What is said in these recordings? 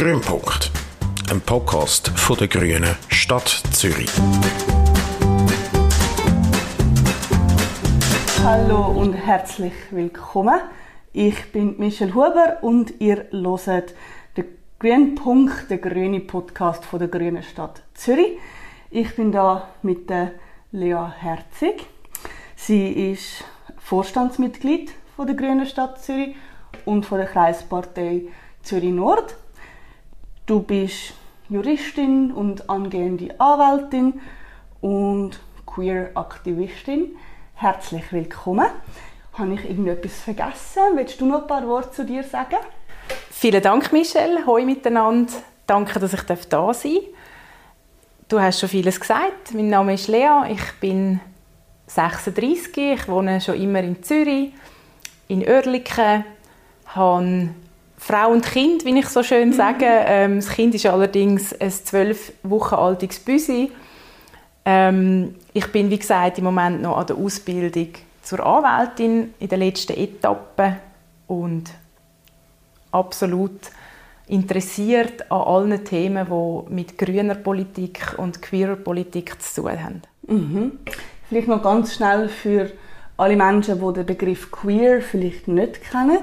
Grünpunkt, ein Podcast von der Grünen Stadt Zürich. Hallo und herzlich willkommen. Ich bin Michelle Huber und ihr hört den Grünpunkt, der grüne Podcast von der Grünen Stadt Zürich. Ich bin da mit der Lea Herzig. Sie ist Vorstandsmitglied von der Grünen Stadt Zürich und von der Kreispartei Zürich Nord. Du bist Juristin und angehende Anwältin und Queer-Aktivistin. Herzlich willkommen. Habe ich irgendetwas vergessen? Willst du noch ein paar Worte zu dir sagen? Vielen Dank, Michelle. Hoi miteinander. Danke, dass ich da sein darf. Du hast schon vieles gesagt. Mein Name ist Lea. Ich bin 36. Ich wohne schon immer in Zürich, in Oerlikon, habe Frau und Kind, wie ich so schön sage. Ähm, das Kind ist allerdings ein zwölf Wochen altes Büsi. Ähm, ich bin, wie gesagt, im Moment noch an der Ausbildung zur Anwältin in der letzten Etappe und absolut interessiert an allen Themen, die mit grüner Politik und queerer Politik zu tun haben. Mhm. Vielleicht noch ganz schnell für alle Menschen, die den Begriff queer vielleicht nicht kennen.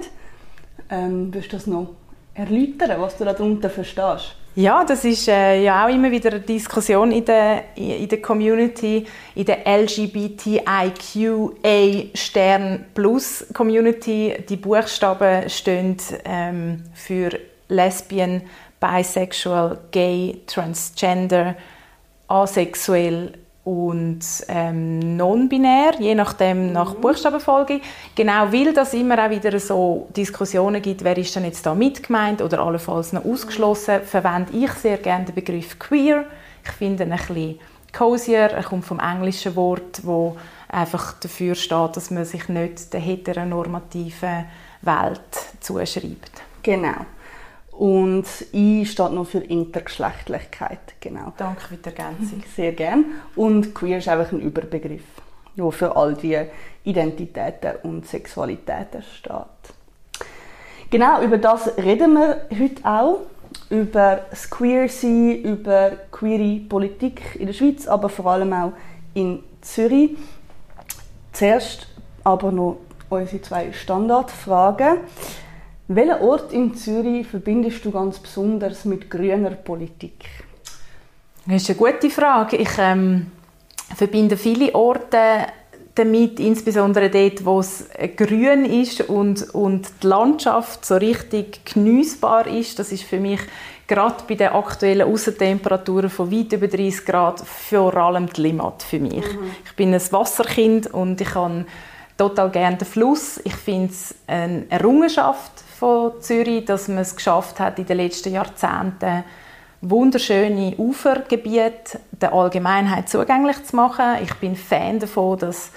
Ähm, willst du das noch erläutern, was du darunter verstehst? Ja, das ist äh, ja auch immer wieder eine Diskussion in der, in der Community, in der LGBTIQA Stern Plus Community. Die Buchstaben stehen ähm, für Lesbian, Bisexual, Gay, Transgender, Asexuell und ähm, non-binär, je nachdem nach mhm. Buchstabenfolge. Genau, weil das immer auch wieder so Diskussionen gibt, wer ist denn jetzt da mitgemeint oder allenfalls noch ausgeschlossen, verwende ich sehr gerne den Begriff queer. Ich finde ihn ein bisschen cozier, er kommt vom englischen Wort, wo einfach dafür steht, dass man sich nicht der heteronormativen Welt zuschreibt. Genau. Und I steht noch für Intergeschlechtlichkeit. Genau. Danke für die Ergänzung. Sehr gern. Und queer ist einfach ein Überbegriff, der für all die Identitäten und Sexualitäten steht. Genau, über das reden wir heute auch. Über das Queer-Sein, über queere Politik in der Schweiz, aber vor allem auch in Zürich. Zuerst aber noch unsere zwei Standardfragen. Welchen Ort in Zürich verbindest du ganz besonders mit grüner Politik? Das ist eine gute Frage. Ich ähm, verbinde viele Orte damit, insbesondere dort, wo es grün ist und, und die Landschaft so richtig genießbar ist. Das ist für mich gerade bei den aktuellen Außentemperaturen von weit über 30 Grad vor allem die Limmat für mich. Mhm. Ich bin ein Wasserkind und ich habe total gerne den Fluss. Ich finde es eine Errungenschaft von Zürich, dass man es geschafft hat, in den letzten Jahrzehnten wunderschöne Ufergebiete der Allgemeinheit zugänglich zu machen. Ich bin Fan davon, dass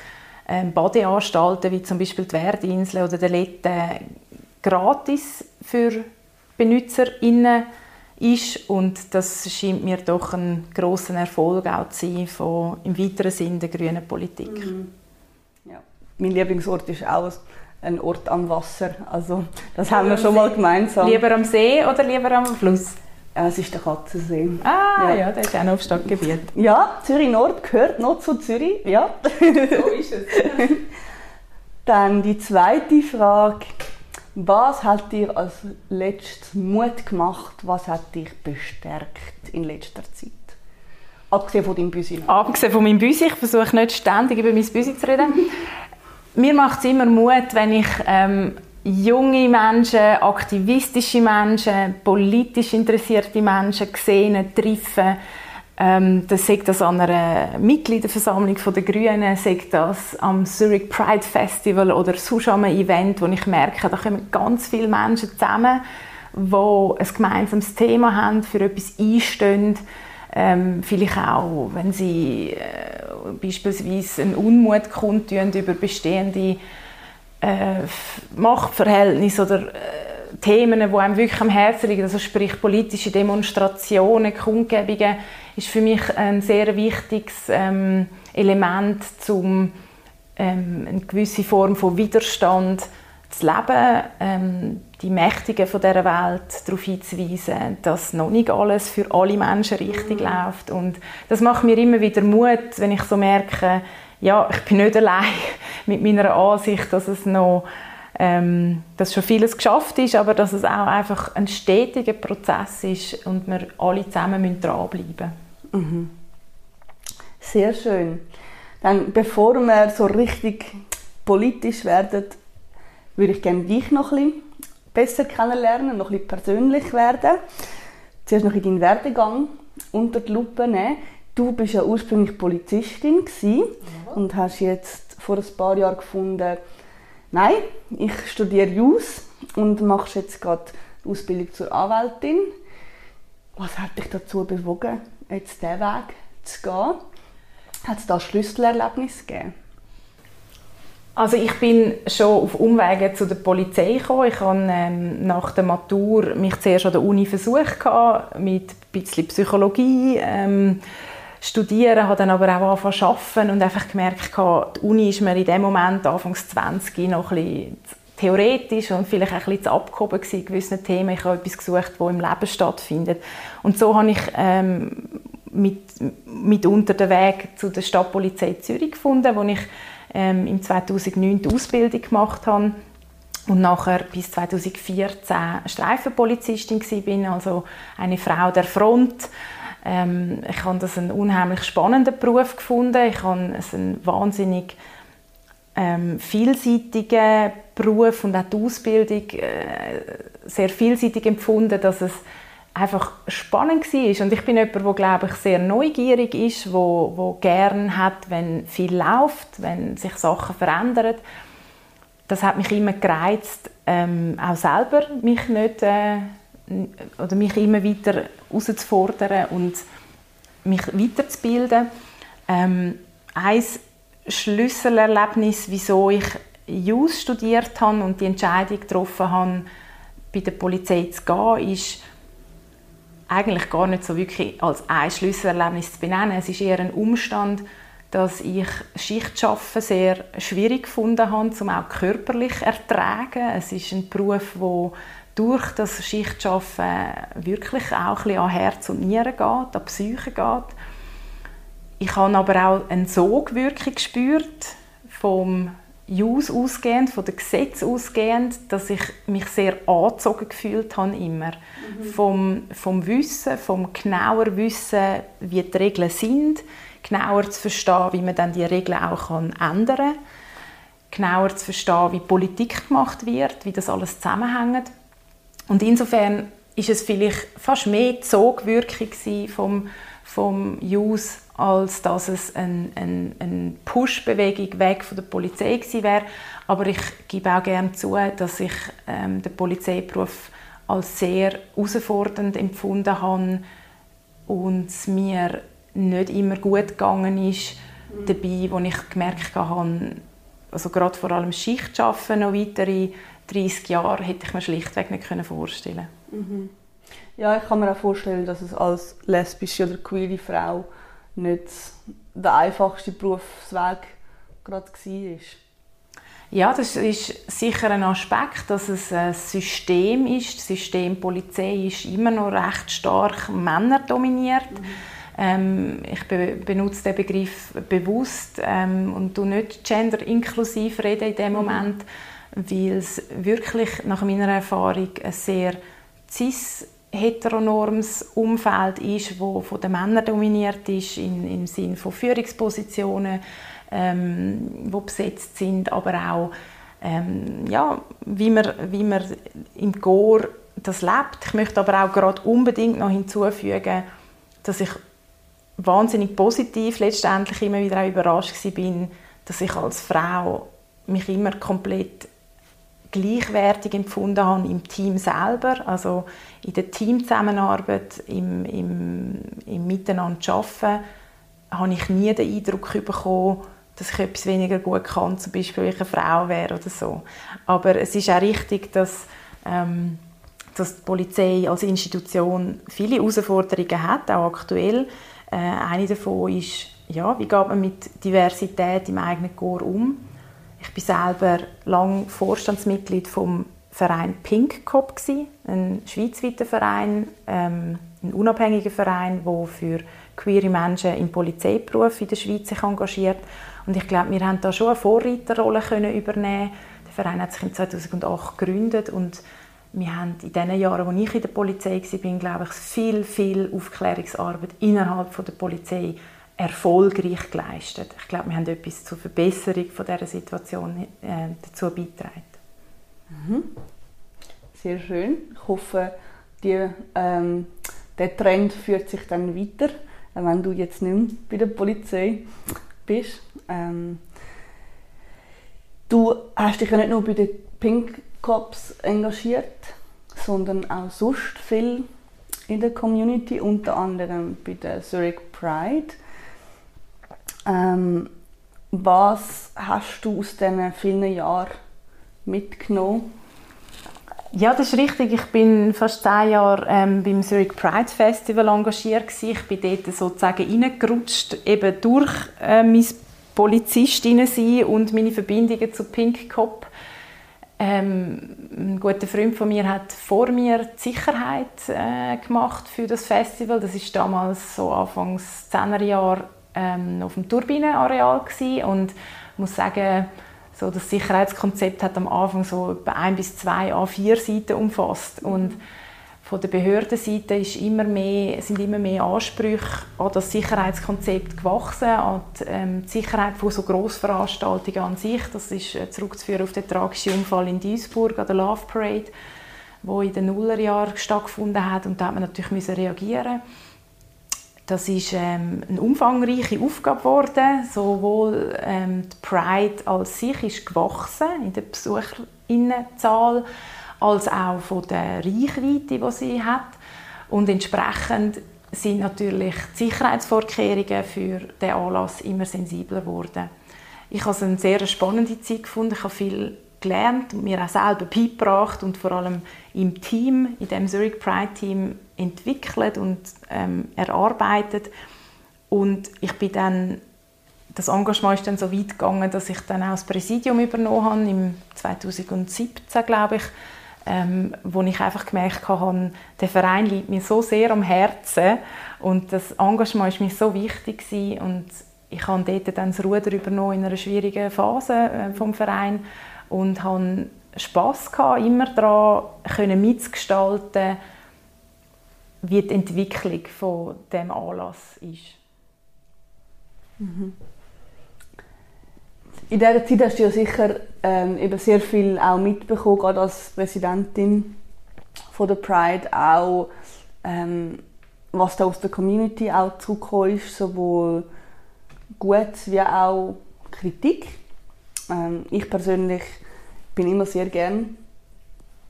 ähm, Badeanstalten wie zum Beispiel die Werdinsel oder der Lette gratis für BenutzerInnen ist und das scheint mir doch ein großer Erfolg auch zu sein von im weiteren Sinn der grünen Politik. Mhm. Ja. Mein Lieblingsort ist auch ein Ort am Wasser. Also das haben wir schon mal gemeinsam. Lieber am See oder lieber am Fluss? Ja, es ist der Katzensee. Ah, ja, ja der ist auch noch auf Stadtgebiet. Ja, Zürich Nord gehört noch zu Zürich, ja. So ist es. Dann die zweite Frage. Was hat dir als letztes Mut gemacht? Was hat dich bestärkt in letzter Zeit? Abgesehen von deinem Büsi. Abgesehen von meinem Büsi. Ich versuche nicht ständig über mein Büsi zu reden. Mir macht es immer Mut, wenn ich ähm, junge Menschen, aktivistische Menschen, politisch interessierte Menschen sehe, treffe. Ähm, das sagt das an einer Mitgliederversammlung der Grünen, sagt das am Zurich Pride Festival oder sonst einem Event, wo ich merke, da kommen ganz viele Menschen zusammen, die ein gemeinsames Thema haben, für etwas einstehen. Ähm, vielleicht auch, wenn sie äh, beispielsweise einen Unmut kundtun über bestehende äh, Machtverhältnisse oder äh, Themen, die einem wirklich am Herzen liegen, also sprich politische Demonstrationen, Kundgebungen, ist für mich ein sehr wichtiges ähm, Element, um ähm, eine gewisse Form von Widerstand zu leben, ähm, die Mächtigen von dieser Welt darauf hinzuweisen, dass noch nicht alles für alle Menschen richtig mhm. läuft. Und das macht mir immer wieder Mut, wenn ich so merke, ja, ich bin nicht allein mit meiner Ansicht, dass es noch ähm, dass schon vieles geschafft ist, aber dass es auch einfach ein stetiger Prozess ist und wir alle zusammen dranbleiben müssen. Mhm. Sehr schön. Dann, bevor wir so richtig politisch werden, würde ich gerne dich noch ein bisschen besser kennenlernen, noch ein bisschen persönlich werden. Zuerst noch in deinen Werdegang unter die Lupe nehmen. Du bist ja ursprünglich Polizistin ja. und hast jetzt vor ein paar Jahren gefunden, nein, ich studiere Jus und machst jetzt gerade die Ausbildung zur Anwältin. Was hat dich dazu bewogen, jetzt diesen Weg zu gehen? Hat es da Schlüsselerlebnisse gegeben? Also ich bin schon auf Umwegen zu der Polizei gekommen. Ich habe ähm, nach der Matur mich zuerst an der Uni versucht mit ein bisschen Psychologie ähm, studieren, habe dann aber auch angefangen zu arbeiten und einfach gemerkt, die Uni ist mir in dem Moment, Anfangs 20, noch ein bisschen theoretisch und vielleicht ein bisschen zu abgehoben gewesen, gewissen Themen. Ich habe etwas gesucht, das im Leben stattfindet. Und so habe ich ähm, mit, mitunter den Weg zu der Stadtpolizei Zürich gefunden, wo ich ähm, im 2009 die Ausbildung gemacht habe und nachher bis 2014 Streifenpolizistin war, also eine Frau der Front. Ähm, ich habe das einen unheimlich spannenden Beruf gefunden. Ich habe es einen wahnsinnig ähm, vielseitigen Beruf und auch die Ausbildung äh, sehr vielseitig empfunden, dass es einfach spannend war. Und ich bin jemand, der, glaube ich, sehr neugierig ist, wo, wo gern hat, wenn viel läuft, wenn sich Sachen verändern. Das hat mich immer gereizt, ähm, auch selber mich nicht äh, oder mich immer weiter herauszufordern und mich weiterzubilden. Ähm, ein Schlüsselerlebnis, wieso ich JUS studiert habe und die Entscheidung getroffen habe, bei der Polizei zu gehen, ist, eigentlich gar nicht so wirklich als ein Schlüsselerlebnis zu benennen. Es ist eher ein Umstand, dass ich Schichtschaffen sehr schwierig gefunden habe, um auch körperlich ertragen. Es ist ein Beruf, wo durch das Schichtschaffen wirklich auch ein an Herz und Nieren geht, an Psyche geht. Ich habe aber auch eine Sogwirkung gespürt vom Jus ausgehend, von den Gesetzen ausgehend, dass ich mich sehr angezogen gefühlt habe immer. Mhm. Vom, vom Wissen, vom genauer Wissen, wie die Regeln sind, genauer zu verstehen, wie man dann die Regeln auch kann ändern kann, genauer zu verstehen, wie Politik gemacht wird, wie das alles zusammenhängt. Und insofern ist es vielleicht fast mehr die Sogwirkung vom, vom Jus als dass es eine ein, ein Push-Bewegung weg von der Polizei gewesen wäre. Aber ich gebe auch gerne zu, dass ich ähm, den Polizeiberuf als sehr herausfordernd empfunden habe und es mir nicht immer gut gegangen ist mhm. dabei, wo ich gemerkt habe, also gerade vor allem Schichtschaffen noch weitere 30 Jahre hätte ich mir schlichtweg nicht vorstellen mhm. Ja, ich kann mir auch vorstellen, dass es als lesbische oder queere Frau nicht der einfachste Berufsweg gerade war. Ja, das ist sicher ein Aspekt, dass es ein System ist. Das System Polizei ist immer noch recht stark männerdominiert. Mhm. Ähm, ich be benutze den Begriff bewusst ähm, und du nicht genderinklusiv reden in dem mhm. Moment, weil es wirklich nach meiner Erfahrung ein sehr cis heteronormes Umfeld ist, wo von den Männern dominiert ist, in, im Sinne von Führungspositionen, ähm, wo besetzt sind, aber auch ähm, ja, wie man, wie man im Chor das lebt. Ich möchte aber auch gerade unbedingt noch hinzufügen, dass ich wahnsinnig positiv letztendlich immer wieder auch überrascht bin, dass ich als Frau mich immer komplett gleichwertig empfunden habe im Team selber, also in der Teamzusammenarbeit, im, im, im Miteinander arbeiten, habe ich nie den Eindruck bekommen, dass ich etwas weniger gut kann, zum Beispiel weil ich eine Frau wäre oder so. Aber es ist auch richtig, dass, ähm, dass die Polizei als Institution viele Herausforderungen hat, auch aktuell. Äh, eine davon ist, ja, wie geht man mit Diversität im eigenen Chor um? Ich bin selber lang Vorstandsmitglied vom Verein Pink Cop ein schweizweiter Verein, ähm, ein unabhängiger Verein, der für queere Menschen im Polizeiberuf in der Schweiz sich engagiert. Und ich glaube, wir haben da schon eine Vorreiterrolle können übernehmen. Der Verein hat sich in 2008 gegründet und wir haben in den Jahren, als ich in der Polizei war, glaube ich, viel, viel Aufklärungsarbeit innerhalb der Polizei erfolgreich geleistet. Ich glaube, wir haben etwas zur Verbesserung von dieser Situation äh, dazu beigetragen. Mhm. Sehr schön. Ich hoffe, die, ähm, der Trend führt sich dann weiter, wenn du jetzt nicht mehr bei der Polizei bist. Ähm, du hast dich ja nicht nur bei den Pink Cops engagiert, sondern auch sonst viel in der Community, unter anderem bei der Zurich Pride. Ähm, was hast du aus diesen vielen Jahren mitgenommen? Ja, das ist richtig. Ich bin fast zehn Jahre ähm, beim Zurich Pride Festival engagiert. Gewesen. Ich bin dort sozusagen reingerutscht, eben durch äh, mein Polizistinnen sein und meine Verbindungen zu Pink Cop. Ähm, ein guter Freund von mir hat vor mir die Sicherheit äh, gemacht für das Festival. Das ist damals so Anfangs 10er Jahre ähm, auf dem Turbinenareal und muss sagen, so das Sicherheitskonzept hat am Anfang so etwa ein bis zwei A4 Seiten umfasst und von der Behördenseite ist immer mehr, sind immer mehr Ansprüche an das Sicherheitskonzept gewachsen, an die, ähm, die Sicherheit von so Grossveranstaltungen an sich. Das ist äh, zurückzuführen auf den tragischen Unfall in Duisburg an der Love Parade, wo in den Nullerjahren stattgefunden hat und da hat man natürlich müssen reagieren. Das ist ähm, eine umfangreiche Aufgabe geworden. Sowohl ähm, die Pride als sich ist gewachsen in der Besucherinnenzahl, als auch von der Reichweite, die sie hat. Und entsprechend sind natürlich die Sicherheitsvorkehrungen für den Anlass immer sensibler geworden. Ich habe es eine sehr spannende Zeit gefunden. Ich habe viel gelernt und mir auch selber beigebracht und vor allem im Team, in dem Zurich Pride Team entwickelt und ähm, erarbeitet. Und ich bin dann, das Engagement ist dann so weit gegangen, dass ich dann auch das Präsidium übernommen habe, im 2017, glaube ich, ähm, wo ich einfach gemerkt habe, der Verein liegt mir so sehr am Herzen und das Engagement ist mir so wichtig gewesen. und ich habe dort dann das Ruder übernommen in einer schwierigen Phase äh, vom Verein und habe Spass gehabt, immer daran mitzugestalten, wie die Entwicklung von dem Anlass ist. Mhm. In dieser Zeit hast du ja sicher ähm, eben sehr viel auch mitbekommen, gerade als Präsidentin von der Pride, auch ähm, was da aus der Community auch zurückgekommen ist, sowohl gut wie auch Kritik. Ähm, ich persönlich bin immer sehr gern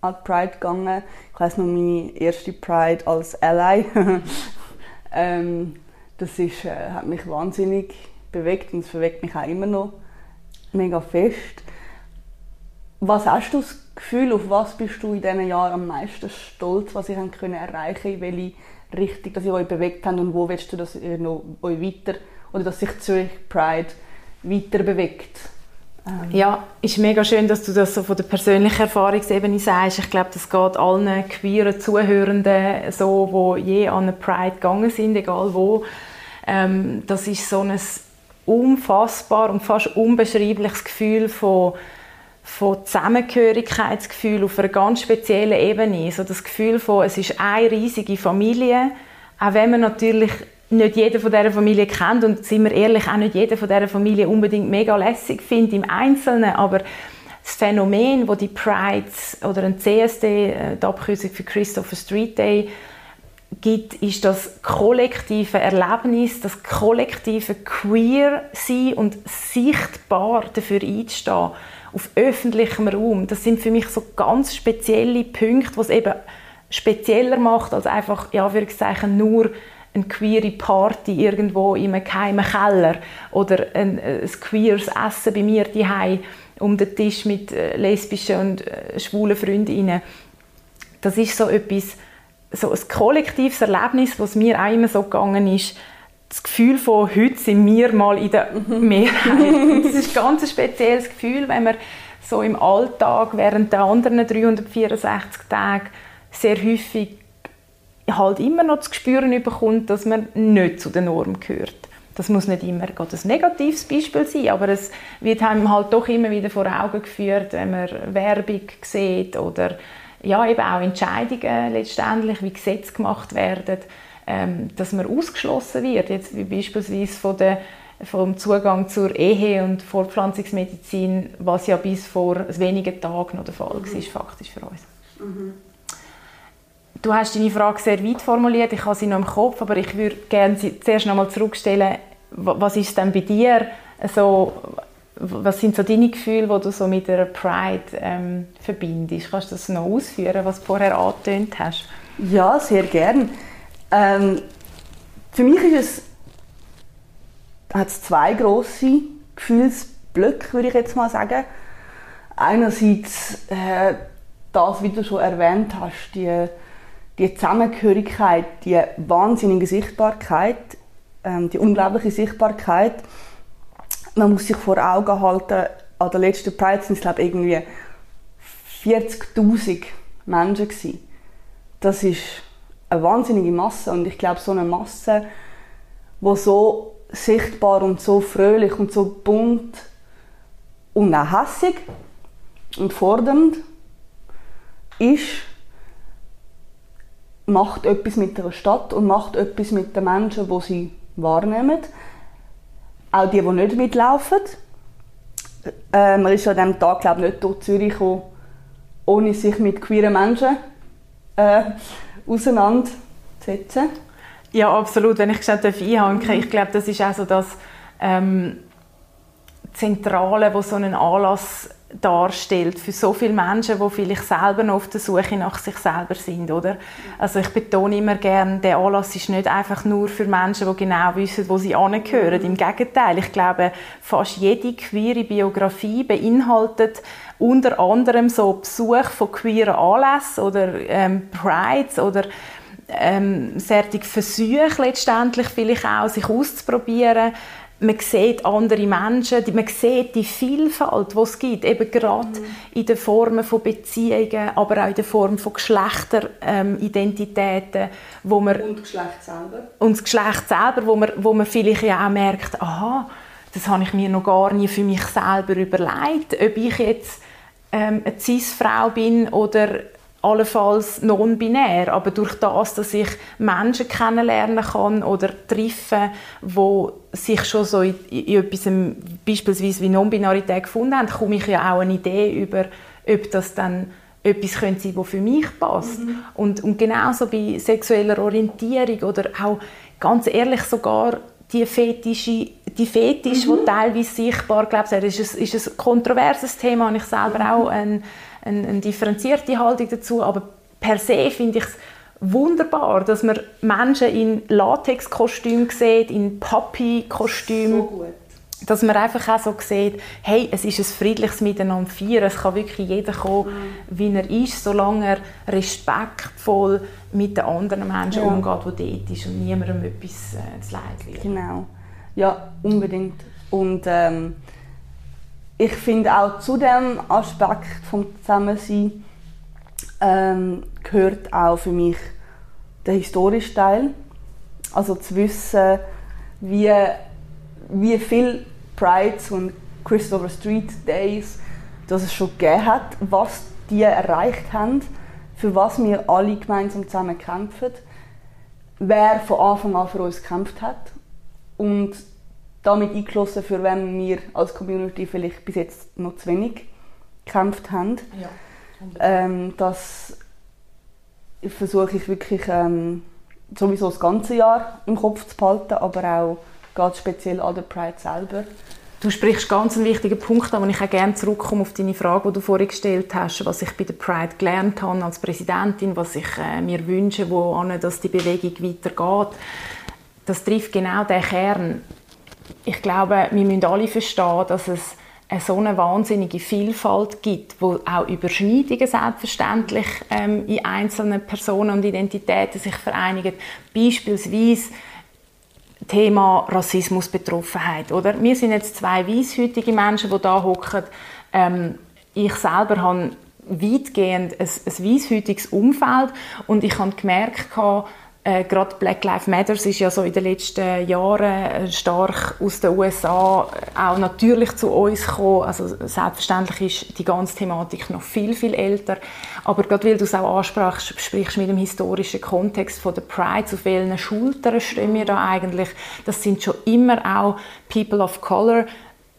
an die Pride gegangen. Ich weiß noch meine erste Pride als Ally. ähm, das ist, äh, hat mich wahnsinnig bewegt und es bewegt mich auch immer noch mega fest. Was hast du das Gefühl, auf was bist du in diesen Jahren am meisten stolz, was ich können erreichen in welche Richtung dass ihr euch bewegt habt und wo willst du, dass ihr noch euch weiter oder dass sich Zürich Pride weiter bewegt? Ähm. Ja, ist mega schön, dass du das so von der persönlichen Erfahrungsebene sagst. Ich glaube, das geht allen queeren Zuhörenden so, wo je an eine Pride gegangen sind, egal wo. Ähm, das ist so ein unfassbar und fast unbeschreibliches Gefühl von, von Zusammengehörigkeitsgefühl auf einer ganz speziellen Ebene. So das Gefühl von, es ist eine riesige Familie, auch wenn man natürlich nicht jeder von dieser Familie kennt und sind wir ehrlich, auch nicht jeder von dieser Familie unbedingt mega lässig findet im Einzelnen, aber das Phänomen, wo die Prides oder ein CSD, äh, die Abkürzung für Christopher Street Day, gibt, ist das kollektive Erlebnis, das kollektive Queer sein und sichtbar dafür einzustehen auf öffentlichem Raum. Das sind für mich so ganz spezielle Punkte, was eben spezieller macht als einfach ja, nur eine queere Party irgendwo in einem geheimen Keller oder ein, ein queeres Essen bei mir daheim um den Tisch mit äh, lesbischen und äh, schwulen Freundinnen. Das ist so etwas, so ein kollektives Erlebnis, was mir auch immer so gegangen ist, das Gefühl von heute sind wir mal in der Mehrheit. Und das ist ein ganz spezielles Gefühl, wenn man so im Alltag während der anderen 364 Tage sehr häufig halt immer noch zu spüren bekommt, dass man nicht zu den Norm gehört. Das muss nicht immer ein negatives Beispiel sein, aber es wird einem halt doch immer wieder vor Augen geführt, wenn man Werbung sieht oder ja, eben auch Entscheidungen letztendlich, wie Gesetze gemacht werden, ähm, dass man ausgeschlossen wird, jetzt wie beispielsweise von der vom Zugang zur Ehe und Fortpflanzungsmedizin, was ja bis vor wenigen Tagen noch der Fall mhm. war, faktisch für uns. Mhm. Du hast deine Frage sehr weit formuliert, ich habe sie noch im Kopf, aber ich würde gerne sie zuerst noch einmal zurückstellen. Was ist denn bei dir so, was sind so deine Gefühle, die du so mit der Pride ähm, verbindest? Kannst du das noch ausführen, was du vorher angetönt hast? Ja, sehr gern. Ähm, für mich ist es hat es zwei große Gefühlsblöcke, würde ich jetzt mal sagen. Einerseits äh, das, wie du schon erwähnt hast, die die Zusammengehörigkeit, die wahnsinnige Sichtbarkeit, ähm, die unglaubliche Sichtbarkeit. Man muss sich vor Augen halten, an der letzten Pride sind es glaube irgendwie 40'000 Menschen gewesen. Das ist eine wahnsinnige Masse und ich glaube so eine Masse, wo so sichtbar und so fröhlich und so bunt und auch hässig und fordernd ist, macht etwas mit der Stadt und macht etwas mit den Menschen, die sie wahrnehmen. Auch die, die nicht mitlaufen. Äh, man ist an diesem Tag glaube ich, nicht durch Zürich gekommen, ohne sich mit queeren Menschen äh, auseinanderzusetzen. Ja, absolut. Wenn ich gesagt einhaken mhm. ich glaube, das ist auch so das ähm, Zentrale, wo so ein Anlass darstellt für so viele Menschen, die vielleicht selber noch auf der Suche nach sich selber sind, oder? Also ich betone immer gerne, der Anlass ist nicht einfach nur für Menschen, die genau wissen, wo sie angehören. Im Gegenteil, ich glaube, fast jede queere Biografie beinhaltet unter anderem so Besuch von queeren Anlässen oder ähm, Prides oder ähm, Versuche letztendlich vielleicht auch, sich auszuprobieren, man sieht andere Menschen, man sieht die Vielfalt, die es gibt, eben gerade mhm. in den Formen von Beziehungen, aber auch in der Form von Geschlechteridentitäten, ähm, wo man und Geschlecht selber und das Geschlecht selber, wo man, wo man vielleicht ja auch merkt, aha, das habe ich mir noch gar nie für mich selber überlegt, ob ich jetzt ähm, eine Cis-Frau bin oder allenfalls non-binär, aber durch das, dass ich Menschen kennenlernen kann oder treffe, wo sich schon so in, in etwas, beispielsweise wie Non-Binarität gefunden haben, komme ich ja auch eine Idee über, ob das dann etwas könnte sein, was für mich passt. Mhm. Und, und genauso bei sexueller Orientierung oder auch, ganz ehrlich, sogar die Fetische, die Fetisch, mhm. die teilweise sichtbar, glaube ich, ist ein, ist ein kontroverses Thema, habe ich selber mhm. auch ein, eine, eine differenzierte Haltung dazu, aber per se finde ich es wunderbar, dass man Menschen in Latexkostüm sieht, in Papi-Kostüm. So dass man einfach auch so sieht, hey, es ist ein friedliches Miteinander feiern. Es kann wirklich jeder kommen, mhm. wie er ist, solange er respektvoll mit den anderen Menschen ja. umgeht, die dort ist und niemandem etwas äh, zu leid wird. Genau. Ja, unbedingt. Und ähm, ich finde auch zu dem Aspekt vom Zusammensein ähm, gehört auch für mich der historische Teil. Also zu wissen, wie, wie viel Prides und Christopher Street Days dass es schon gegeben hat, was die erreicht haben, für was wir alle gemeinsam zusammen kämpfen, wer von Anfang an für uns gekämpft hat und damit eingeschlossen, für wenn wir als Community vielleicht bis jetzt noch zu wenig gekämpft haben. Ja, ähm, das versuche ich wirklich ähm, sowieso das ganze Jahr im Kopf zu behalten, aber auch ganz speziell an der Pride selber. Du sprichst ganz einen wichtigen Punkt an, und ich auch gerne zurückkomme auf deine Frage, die du vorhin gestellt hast, was ich bei der Pride gelernt habe als Präsidentin, was ich äh, mir wünsche, wo dass die Bewegung weitergeht. Das trifft genau den Kern ich glaube, wir müssen alle verstehen, dass es eine so eine wahnsinnige Vielfalt gibt, wo auch Überschneidungen selbstverständlich ähm, in einzelnen Personen und Identitäten sich vereinigen. Beispielsweise Thema Rassismusbetroffenheit, oder? Wir sind jetzt zwei weißhütige Menschen, die da hocken. Ähm, ich selber habe weitgehend ein, ein weißhütiges Umfeld und ich habe gemerkt, äh, gerade Black Lives Matter ist ja so in den letzten Jahren äh, stark aus den USA äh, auch natürlich zu uns gekommen. Also selbstverständlich ist die ganze Thematik noch viel, viel älter. Aber gerade weil du es auch ansprachst, sprichst mit dem historischen Kontext von der Pride, auf welchen Schultern stehen wir da eigentlich? Das sind schon immer auch People of Color,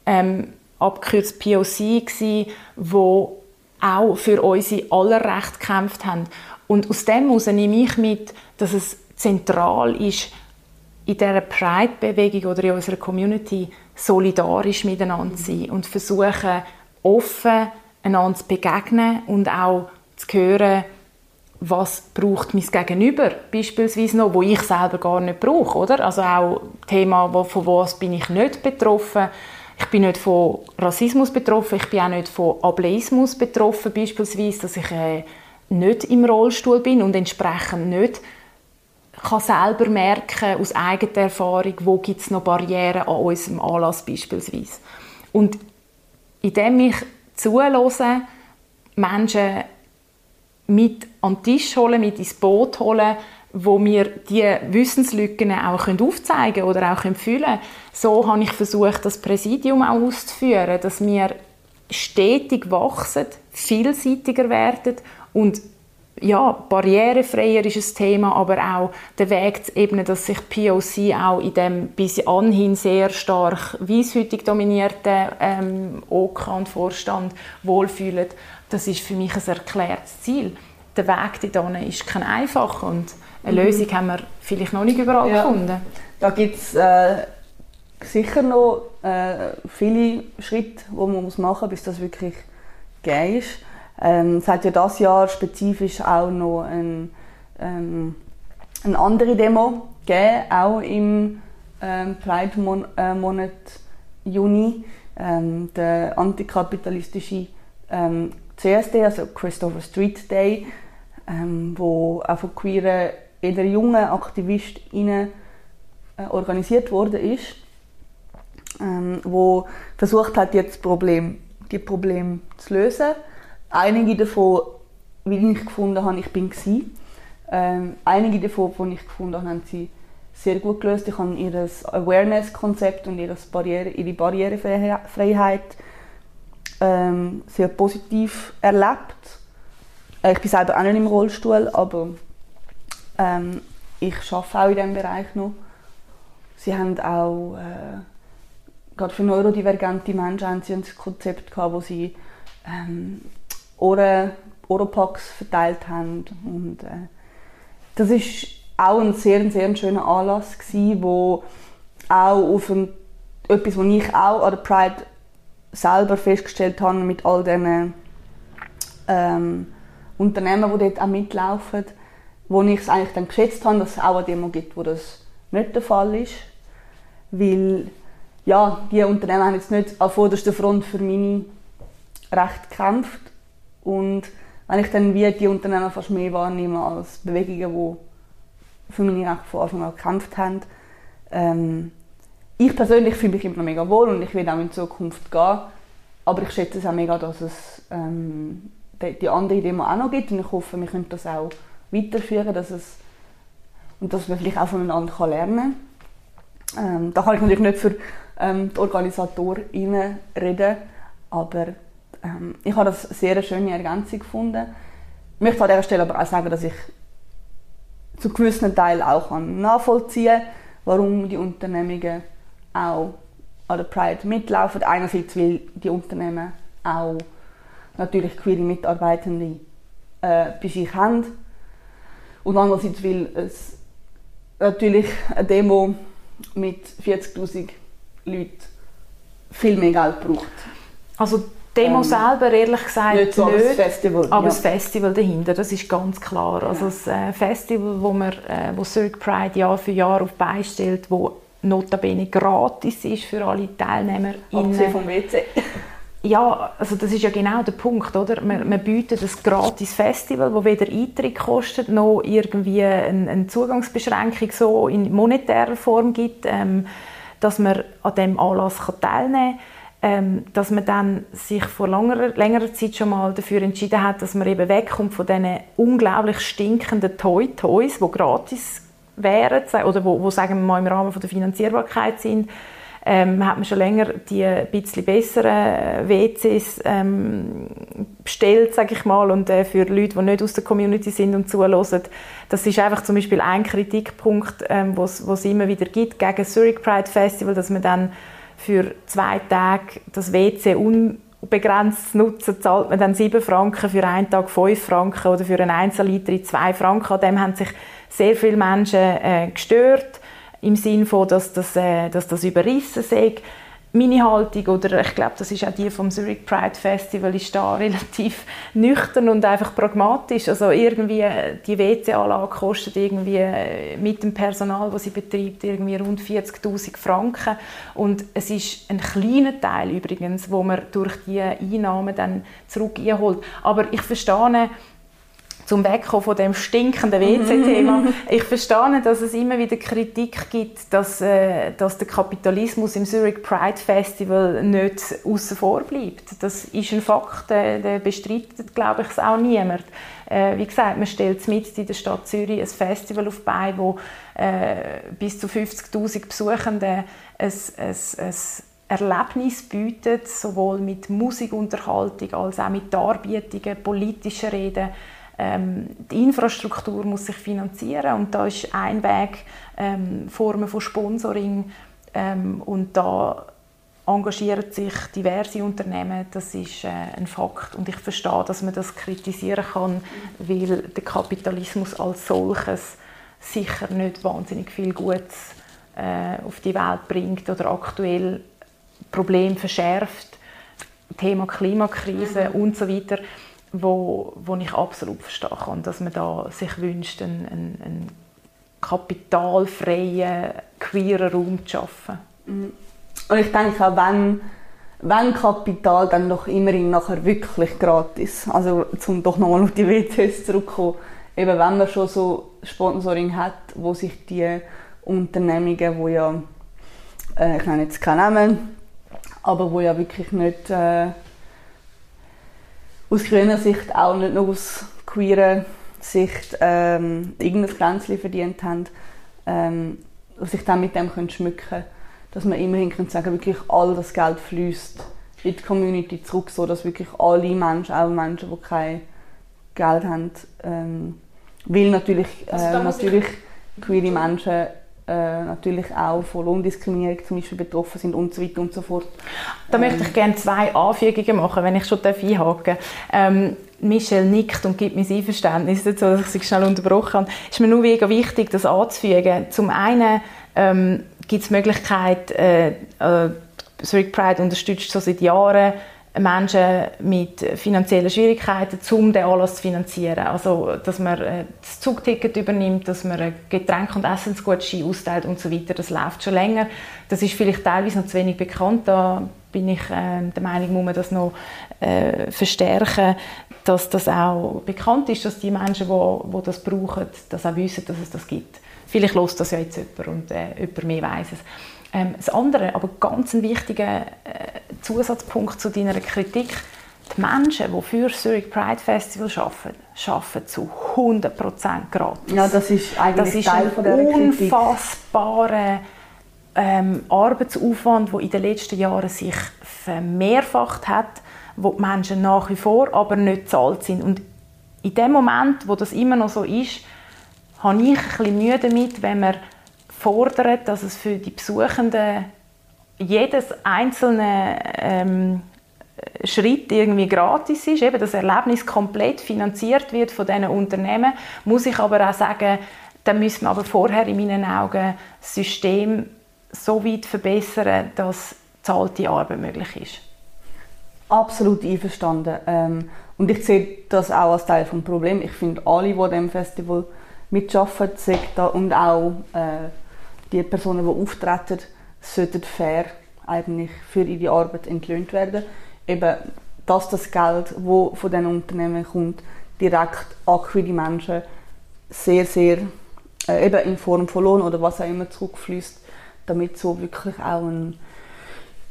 ähm, abgekürzt POC gewesen, wo auch für unsere aller Recht gekämpft haben. Und aus dem heraus nehme ich mit, dass es zentral ist, in dieser Pride-Bewegung oder in unserer Community solidarisch miteinander zu sein und versuchen, offen einander zu begegnen und auch zu hören, was braucht mein Gegenüber beispielsweise noch, wo ich selber gar nicht brauche, oder? Also auch Thema, von was bin ich nicht betroffen. Ich bin nicht von Rassismus betroffen, ich bin auch nicht von Ableismus betroffen beispielsweise, dass ich äh, nicht im Rollstuhl bin und entsprechend nicht kann selber merken aus eigener Erfahrung, wo gibt es noch Barrieren an unserem Anlass beispielsweise. Und indem ich zuhöre, Menschen mit an den Tisch holen, mit ins Boot holen, wo mir die Wissenslücken auch aufzeigen können oder auch fühlen können. So habe ich versucht, das Präsidium auch auszuführen, dass wir stetig wachsen, vielseitiger werden und ja, barrierefreier ist ein Thema, aber auch der Weg zu ebnen, dass sich POC auch in dem bis anhin sehr stark weißhütig dominierten ähm, OK und Vorstand wohlfühlen, das ist für mich ein erklärtes Ziel. Der Weg dorthin ist kein einfacher und eine mhm. Lösung haben wir vielleicht noch nicht überall ja. gefunden. Da gibt es äh, sicher noch äh, viele Schritte, die man machen muss, bis das wirklich geil ist. Ähm, es hat ja das Jahr spezifisch auch noch ein, ähm, eine andere Demo gegeben, auch im ähm, Pride-Monat äh, Juni. Ähm, der antikapitalistische ähm, CSD, also Christopher Street Day, ähm, wo auch von queeren, eher jungen AktivistInnen äh, organisiert wurde ist, ähm, wo versucht hat, jetzt Problem, die Probleme zu lösen Einige davon, wie ich gefunden habe, ich bin gewesen. Ähm, einige davon, die ich gefunden habe, haben sie sehr gut gelöst. Ich habe ihr Awareness-Konzept und ihre, Barriere, ihre Barrierefreiheit ähm, sehr positiv erlebt. Äh, ich bin selber auch nicht im Rollstuhl, aber ähm, ich arbeite auch in diesem Bereich noch. Sie haben auch, äh, gerade für neurodivergente Menschen haben sie ein Konzept gehabt, wo sie ähm, Ohren, Oropax verteilt haben. Und, äh, das ist auch ein sehr, sehr schöner Anlass gewesen, wo auch auf ein, etwas, was ich auch an der Pride selber festgestellt habe mit all diesen ähm, Unternehmen, die dort auch mitlaufen, wo ich es eigentlich dann geschätzt habe, dass es auch eine Demo gibt, wo das nicht der Fall ist. Weil ja, die Unternehmen haben jetzt nicht an vorderster Front für meine Rechte gekämpft, und wenn ich dann wie die Unternehmen fast mehr wahrnehme als Bewegungen, die für meine Rechte von Anfang an gekämpft haben, ähm, ich persönlich fühle mich immer noch mega wohl und ich will auch in Zukunft gehen. Aber ich schätze es auch mega, dass es ähm, die, die andere Idee auch noch gibt und ich hoffe, wir können das auch weiterführen, dass es und dass man vielleicht auch voneinander kann lernen kann. Ähm, da kann ich natürlich nicht für ähm, die OrganisatorInnen reden, aber ähm, ich habe das sehr eine schöne Ergänzung gefunden. Ich möchte an dieser Stelle aber auch sagen, dass ich zu gewissen Teil auch nachvollziehen kann, warum die Unternehmungen auch an der Pride mitlaufen. Einerseits, weil die Unternehmen auch natürlich queere Mitarbeitende äh, bei sich haben und andererseits, weil es natürlich eine Demo mit 40'000 Leuten viel mehr Geld braucht. Also Demo ähm, selber, ehrlich gesagt, nicht. So, nicht aber das Festival, aber ja. das Festival dahinter, das ist ganz klar. Also das äh, Festival, wo, man, äh, wo Cirque Pride Jahr für Jahr auf beistellt, wo notabene gratis ist für alle Teilnehmer. Abgesehen vom WC. ja, also das ist ja genau der Punkt, oder? Man, man bietet ein gratis Festival, wo weder Eintritt kostet, noch irgendwie eine, eine Zugangsbeschränkung so in monetärer Form gibt, ähm, dass man an dem Anlass teilnehmen kann. Ähm, dass man dann sich vor langer, längerer Zeit schon mal dafür entschieden hat, dass man eben wegkommt von diesen unglaublich stinkenden Toy-Toys, die gratis wären oder wo, wo sagen wir mal im Rahmen von der Finanzierbarkeit sind, ähm, hat man schon länger die ein bisschen besseren WCs ähm, bestellt, sage ich mal, und äh, für Leute, die nicht aus der Community sind und zuhören, das ist einfach zum Beispiel ein Kritikpunkt, ähm, was es immer wieder gibt gegen Zurich Pride Festival, dass man dann für zwei Tage das WC unbegrenzt nutzen, zahlt man dann 7 Franken, für einen Tag 5 Franken oder für einen Einzelliter 2 Franken. An dem haben sich sehr viele Menschen äh, gestört im Sinne von, dass das, äh, dass das überrissen sei. Meine Haltung, oder ich glaube, das ist auch die vom Zurich Pride Festival, ist da relativ nüchtern und einfach pragmatisch. Also irgendwie, äh, die WC-Anlage kostet irgendwie äh, mit dem Personal, das sie betreibt, irgendwie rund 40'000 Franken. Und es ist ein kleiner Teil übrigens, wo man durch die Einnahmen dann zurück einholt. Aber ich verstehe, zum Wegkommen von dem stinkenden WC-Thema. ich verstehe, dass es immer wieder Kritik gibt, dass, äh, dass der Kapitalismus im Zurich Pride Festival nicht außen vor bleibt. Das ist ein Fakt, äh, der bestreitet, glaube ich, auch niemand. Äh, wie gesagt, man stellt mit in der Stadt Zürich ein Festival auf bei, wo äh, bis zu 50'000 Besuchenden ein, ein, ein Erlebnis bietet, sowohl mit Musikunterhaltung als auch mit Darbietungen, politischen Reden ähm, die Infrastruktur muss sich finanzieren und da ist ein Weg ähm, Formen von Sponsoring ähm, und da engagieren sich diverse Unternehmen, das ist äh, ein Fakt und ich verstehe, dass man das kritisieren kann, weil der Kapitalismus als solches sicher nicht wahnsinnig viel Gutes äh, auf die Welt bringt oder aktuell Probleme verschärft, Thema Klimakrise mhm. und so weiter wo, wo ich absolut verstehen kann, dass man da sich wünscht, einen, einen, einen kapitalfreien, queeren Raum zu schaffen. Mhm. Und ich denke auch, wenn, wenn Kapital, dann doch immerhin nachher wirklich gratis. Also um doch nochmal auf die WCs zurückzukommen, eben wenn man schon so Sponsoring hat, wo sich die Unternehmungen, wo ja, äh, ich nenne jetzt keinen Namen, aber wo ja wirklich nicht äh, aus grüner Sicht auch nicht nur aus queerer Sicht ähm, irgendein Glänzchen verdient haben, ähm, und sich dann mit dem können schmücken können. Dass man immerhin können sagen wirklich all das Geld fließt in die Community zurück, so dass wirklich alle Menschen, auch Menschen, die kein Geld haben, ähm, weil natürlich, äh, also natürlich queere Menschen äh, natürlich auch von Lohndiskriminierung zum Beispiel betroffen sind und so weiter und so fort. Da ähm. möchte ich gerne zwei Anfügungen machen, wenn ich schon einhaken ähm, Michelle nickt und gibt mir sein Einverständnis dazu, dass ich sie schnell unterbrochen habe. Es ist mir nur mega wichtig, das anzufügen. Zum einen ähm, gibt es die Möglichkeit, äh, äh, Zurich Pride unterstützt so seit Jahren Menschen mit finanziellen Schwierigkeiten, um den Anlass zu finanzieren. Also, dass man äh, das Zugticket übernimmt, dass man Getränke und Essensgutscheine austeilt und so weiter. Das läuft schon länger. Das ist vielleicht teilweise noch zu wenig bekannt. Da bin ich äh, der Meinung, muss man das noch äh, verstärken, dass das auch bekannt ist, dass die Menschen, die, die das brauchen, das auch wissen, dass es das gibt. Vielleicht lässt das ja jetzt jemand und äh, jemand mehr weiß es. Ähm, das andere, aber ganz ein wichtiger äh, Zusatzpunkt zu deiner Kritik, die Menschen, die für das Zurich Pride Festival arbeiten, arbeiten zu 100% gratis. Ja, das ist eigentlich das ist Teil von dieser unfassbarer ähm, Arbeitsaufwand, der in den letzten Jahren sich vermehrfacht hat, wo die Menschen nach wie vor aber nicht zahlt sind. Und in dem Moment, wo das immer noch so ist, habe ich ein bisschen Mühe damit, wenn man fordert, dass es für die Besuchenden jedes einzelne ähm, Schritt irgendwie gratis ist, eben das Erlebnis komplett finanziert wird von diesen Unternehmen, muss ich aber auch sagen, dann müssen wir aber vorher in meinen Augen das System so weit verbessern, dass zahlte Arbeit möglich ist. Absolut einverstanden. Ähm, und ich sehe das auch als Teil des Problems. Ich finde, alle, die an diesem Festival mitarbeiten, und auch äh, die Personen, die auftreten, sollten fair eigentlich für ihre Arbeit entlöhnt werden. eben, dass das Geld, das von diesen Unternehmen kommt, direkt an die Menschen sehr, sehr äh, eben in Form von Lohn oder was auch immer zurückfließt, damit so wirklich auch ein,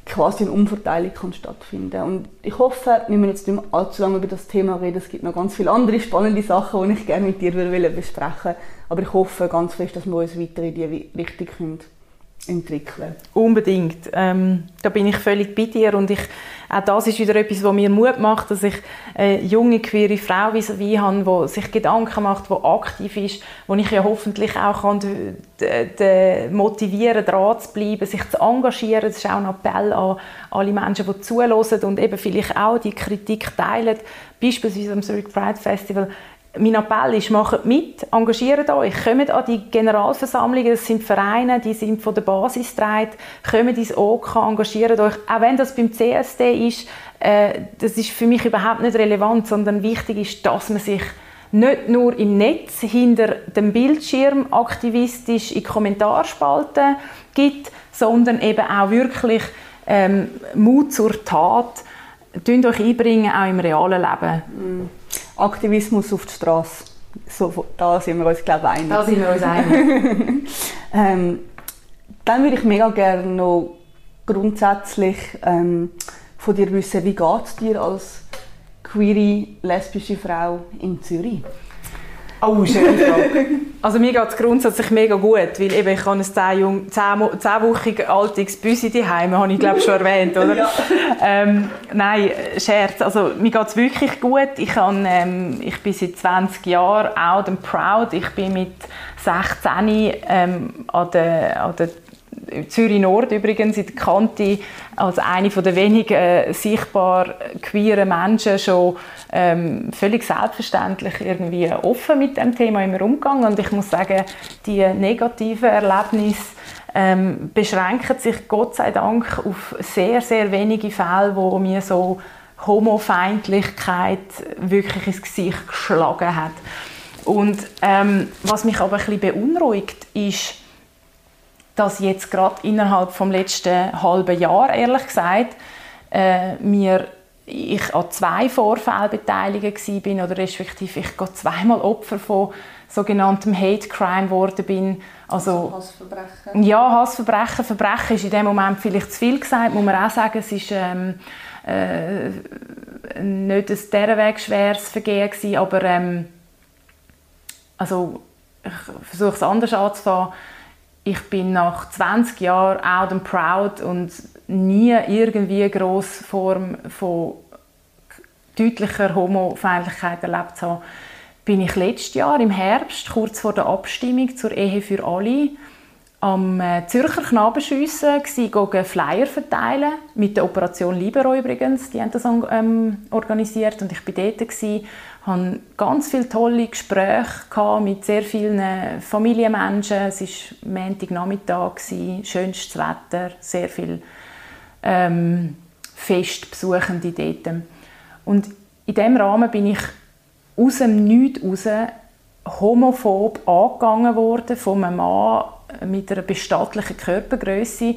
quasi eine Umverteilung kann stattfinden Und ich hoffe, wir müssen jetzt nicht mehr allzu lange über das Thema reden. Es gibt noch ganz viele andere spannende Sachen, die ich gerne mit dir besprechen will. Aber ich hoffe ganz fest, dass wir uns weiter in diese Richtung können entwickeln Unbedingt. Ähm, da bin ich völlig bei dir und ich, auch das ist wieder etwas, was mir Mut macht, dass ich eine junge, queere Frau wie wie habe, die sich Gedanken macht, die aktiv ist, wo ich ja hoffentlich auch kann motivieren dran zu bleiben, sich zu engagieren. Das ist auch ein Appell an alle Menschen, die zuhören und eben vielleicht auch die Kritik teilen. Beispielsweise am Zurich Pride Festival mein Appell ist, macht mit, engagiert euch, kommt an die Generalversammlungen, das sind Vereine, die sind von der Basis getragen, kommt ins OK, engagiert euch, auch wenn das beim CSD ist, äh, das ist für mich überhaupt nicht relevant, sondern wichtig ist, dass man sich nicht nur im Netz hinter dem Bildschirm aktivistisch in Kommentarspalten gibt, sondern eben auch wirklich ähm, Mut zur Tat, euch einbringen, auch im realen Leben. Mm. Aktivismus auf die Straße. So, da sind wir uns, glaube ich, einig. Da sind wir uns einig. ähm, dann würde ich mega gerne noch grundsätzlich ähm, von dir wissen, wie geht es dir als queere, lesbische Frau in Zürich? Oh, schöne Frage. Also mir geht es grundsätzlich mega gut, weil eben ich habe ein 10, 10, 10 Wochen altes Büsi daheim, habe ich glaube schon erwähnt, oder? Ja. Ähm, nein, Scherz, also mir geht es wirklich gut. Ich, habe, ähm, ich bin seit 20 Jahren out and proud. Ich bin mit 16 ähm, an der, an der Zürich Nord übrigens in der Kante als eine der wenigen äh, sichtbar queeren Menschen schon ähm, völlig selbstverständlich irgendwie offen mit dem Thema immer umgegangen und ich muss sagen, die negativen Erlebnisse ähm, beschränken sich Gott sei Dank auf sehr, sehr wenige Fälle, wo mir so Homofeindlichkeit wirklich ins Gesicht geschlagen hat. Und ähm, was mich aber ein bisschen beunruhigt, ist, dass jetzt gerade innerhalb vom letzten halben Jahr, ehrlich gesagt, äh, mir ich an zwei Vorfällen beteiligt bin oder respektive ich zweimal Opfer von sogenanntem Hate Crime geworden bin. Also, Hassverbrechen? Ja, Hassverbrechen. Verbrechen ist in dem Moment vielleicht zu viel gesagt, muss man auch sagen. Es ist ähm, äh, nicht ein derweg schweres Vergehen gewesen, aber ähm, also, ich versuche es anders anzufangen ich bin nach 20 Jahren out and proud und nie irgendwie eine grosse Form von deutlicher Homofeindlichkeit erlebt zu haben, bin ich letztes Jahr im Herbst, kurz vor der Abstimmung zur Ehe für alle, am äh, Zürcher Knabenschiessen gegen Flyer verteilen, mit der Operation Libero übrigens, die haben das ähm, organisiert und ich war dort gewesen, hatte ganz viele tolle Gespräche mit sehr vielen Familienmenschen, es war Montagnachmittag, schönstes Wetter, sehr viele ähm, Festbesuchende dort. Und in diesem Rahmen bin ich aus dem Nichts raus homophob angegangen worden von einem Mann mit einer bestattlichen Körpergröße.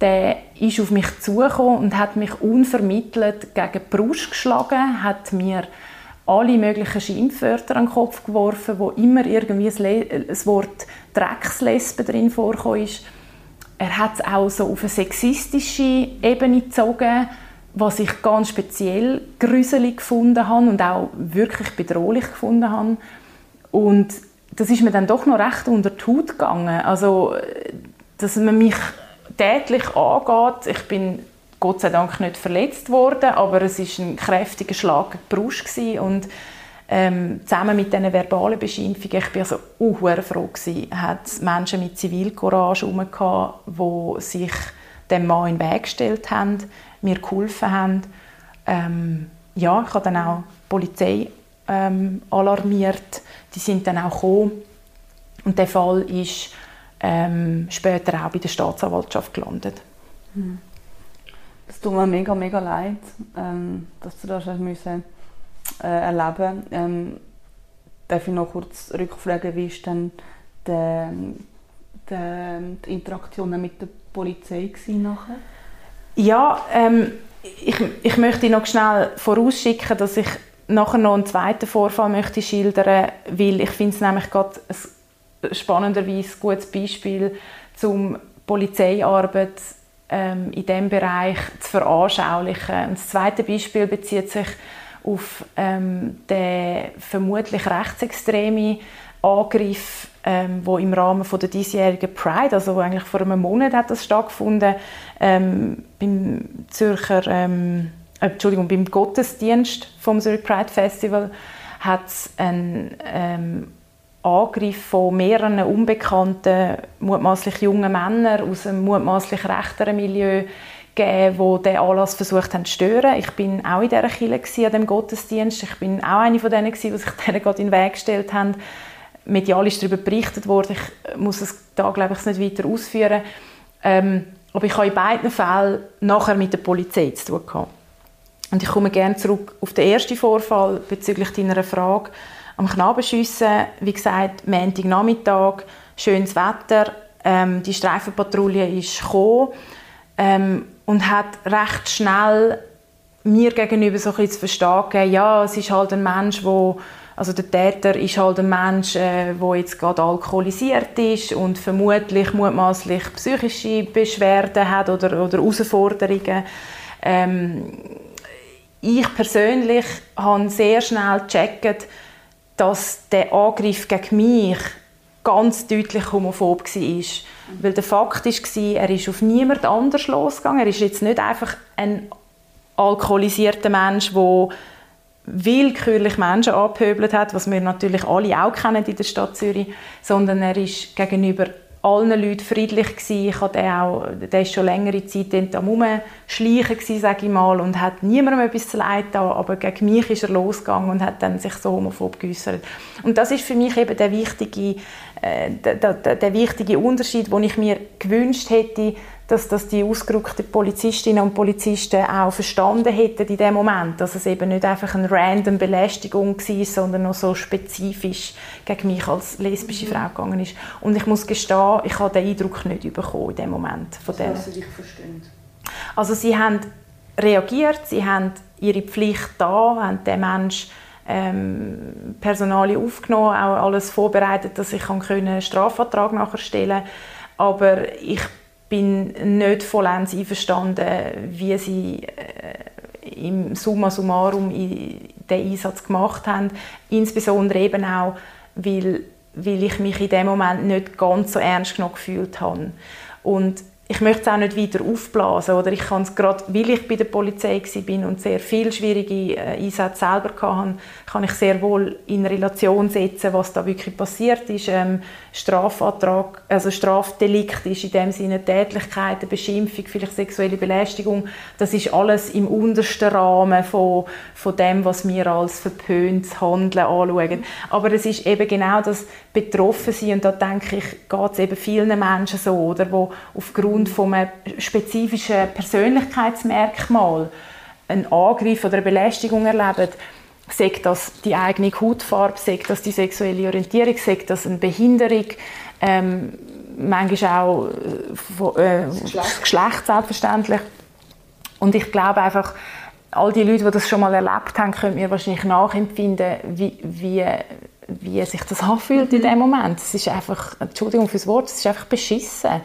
Der ist auf mich zugekommen und hat mich unvermittelt gegen die Brust geschlagen, hat mir alle möglichen Schimpfwörter an den Kopf geworfen, wo immer irgendwie das Wort Dreckslesbe drin vorkam. Er hat es auch so auf eine sexistische Ebene gezogen, was ich ganz speziell gruselig gefunden habe und auch wirklich bedrohlich gefunden habe. Und das ist mir dann doch noch recht unter die Haut gegangen. Also, dass man mich tätlich angeht. Ich bin Gott sei Dank nicht verletzt worden, aber es ist ein kräftiger Schlag in die Brust und ähm, zusammen mit diesen verbalen Beschimpfungen, ich war also auch froh gewesen, hat es Menschen mit Zivilcourage herum die sich dem Mann in den Weg gestellt haben, mir geholfen haben. Ähm, ja, ich habe dann auch die Polizei ähm, alarmiert. Die sind dann auch gekommen. Und der Fall ist ähm, später auch bei der Staatsanwaltschaft gelandet. Hm. Es tut mir mega, mega leid, ähm, dass du das müssen, äh, erleben ähm, Darf ich noch kurz rückfragen, wie ist denn die, die, die Interaktion mit der Polizei nachher? Ja, ähm, ich, ich möchte noch schnell vorausschicken, dass ich nachher noch einen zweiten Vorfall möchte schildern, weil ich finde es nämlich gerade ein spannenderweise gutes Beispiel zum Polizeiarbeit ähm, in diesem Bereich zu veranschaulichen. Und das zweite Beispiel bezieht sich auf ähm, den vermutlich rechtsextremen Angriff, ähm, wo im Rahmen von der diesjährigen Pride, also eigentlich vor einem Monat hat das stattgefunden, ähm, beim Zürcher, ähm, äh, Entschuldigung, beim Gottesdienst vom Zürich Pride Festival hat es einen ähm, Angriff von mehreren unbekannten, mutmaßlich jungen Männern aus einem mutmaßlich rechteren Milieu gegeben, die diesen Anlass versucht haben zu stören. Ich bin auch in dieser Kirche an dem Gottesdienst. Ich bin auch eine von denen, die sich denen gerade in den Weg gestellt haben. Medial ist darüber berichtet worden. Ich muss es da, glaube ich, nicht weiter ausführen. Ähm, aber ich habe in beiden Fällen nachher mit der Polizei zu tun gehabt. Und ich komme gerne zurück auf den ersten Vorfall bezüglich deiner Frage am Knabenschiessen. Wie gesagt, Montagnachmittag, schönes Wetter, ähm, die Streifenpatrouille ist gekommen ähm, und hat recht schnell mir gegenüber so ein zu verstehen gegeben, ja, es ist halt ein Mensch, wo also der Täter ist halt ein Mensch, äh, der jetzt gerade alkoholisiert ist und vermutlich mutmaßlich psychische Beschwerden hat oder, oder Herausforderungen. Ähm, ich persönlich habe sehr schnell gecheckt, dass der Angriff gegen mich ganz deutlich homophob war. Weil der Fakt war, er ist auf niemand anders losgegangen. Er ist jetzt nicht einfach ein alkoholisierter Mensch, der willkürlich Menschen abhöbelt hat, was wir natürlich alle auch kennen in der Stadt Zürich, sondern er ist gegenüber allen Leuten friedlich gewesen. Ich hatte auch, der ist schon längere Zeit am Rumschleichen gewesen, sage ich mal, und hat niemandem etwas zu leid getan, aber gegen mich ist er losgegangen und hat dann sich so homophob geäußert. Und das ist für mich eben der wichtige, äh, der, der, der wichtige Unterschied, den ich mir gewünscht hätte, dass das die ausgerückten Polizistinnen und Polizisten auch verstanden hätten in dem Moment, dass es eben nicht einfach eine random Belästigung war, sondern noch so spezifisch gegen mich als lesbische mhm. Frau gegangen ist. Und ich muss gestehen, ich habe den Eindruck nicht bekommen in dem Moment. Von das heißt, dich verstehen? Also sie haben reagiert, sie haben ihre Pflicht da, haben den Menschen ähm, Personal aufgenommen, auch alles vorbereitet, dass ich einen Strafvertrag nachher stellen kann. Aber ich bin nicht vollends einverstanden, wie sie äh, im Summa summarum den Einsatz gemacht haben. Insbesondere eben auch, weil, weil ich mich in dem Moment nicht ganz so ernst genommen gefühlt habe. Und ich möchte es auch nicht weiter aufblasen. Oder ich kann es gerade, weil ich bei der Polizei bin und sehr viele schwierige äh, Einsätze selber hatte, kann ich sehr wohl in Relation setzen, was da wirklich passiert ist. Ähm, Strafantrag, also Strafdelikt ist in dem Sinne Tätlichkeit, Beschimpfung, vielleicht sexuelle Belästigung. Das ist alles im untersten Rahmen von, von dem, was wir als verpöntes Handeln anschauen. Aber es ist eben genau das Betroffensein und da denke ich, geht es eben vielen Menschen so, oder, wo aufgrund von einem spezifischen Persönlichkeitsmerkmal einen Angriff oder eine Belästigung erleben, sagt das die eigene Hautfarbe, sagt das die sexuelle Orientierung, sagt das eine Behinderung, ähm, manchmal auch äh, das Geschlecht. Geschlecht selbstverständlich. Und ich glaube einfach, all die Leute, die das schon mal erlebt haben, können mir wahrscheinlich nachempfinden, wie, wie wie sich das anfühlt in dem Moment. Es ist einfach, Entschuldigung fürs Wort, es ist einfach beschissen.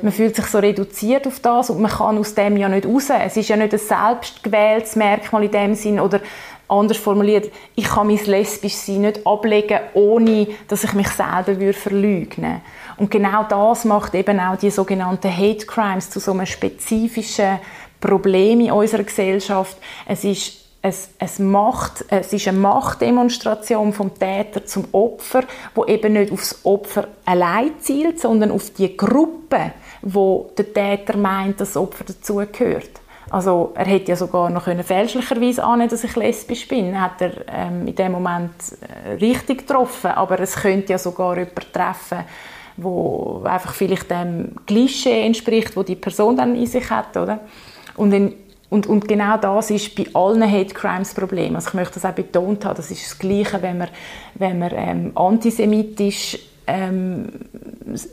Man fühlt sich so reduziert auf das und man kann aus dem ja nicht raus. Es ist ja nicht ein selbstgewähltes Merkmal in dem Sinn oder anders formuliert, ich kann mein lesbisch sein nicht ablegen, ohne dass ich mich selber würde verleugnen Und genau das macht eben auch die sogenannten Hate Crimes zu so einem spezifischen Problem in unserer Gesellschaft. Es ist es, es, Macht, es ist eine Machtdemonstration vom Täter zum Opfer, wo eben nicht aufs Opfer allein zielt, sondern auf die Gruppe, wo der Täter meint, dass das Opfer dazugehört. Also er hätte ja sogar noch können fälschlicherweise annehmen, dass ich lesbisch bin. Hat er ähm, in dem Moment äh, richtig getroffen, aber es könnte ja sogar jemand treffen, wo einfach vielleicht dem Klischee entspricht, wo die Person dann in sich hat, oder? Und in und, und genau das ist bei allen Hate Crimes Problem. Also ich möchte das auch betont haben, das ist das Gleiche, wenn man, wenn man ähm, antisemitisch ähm,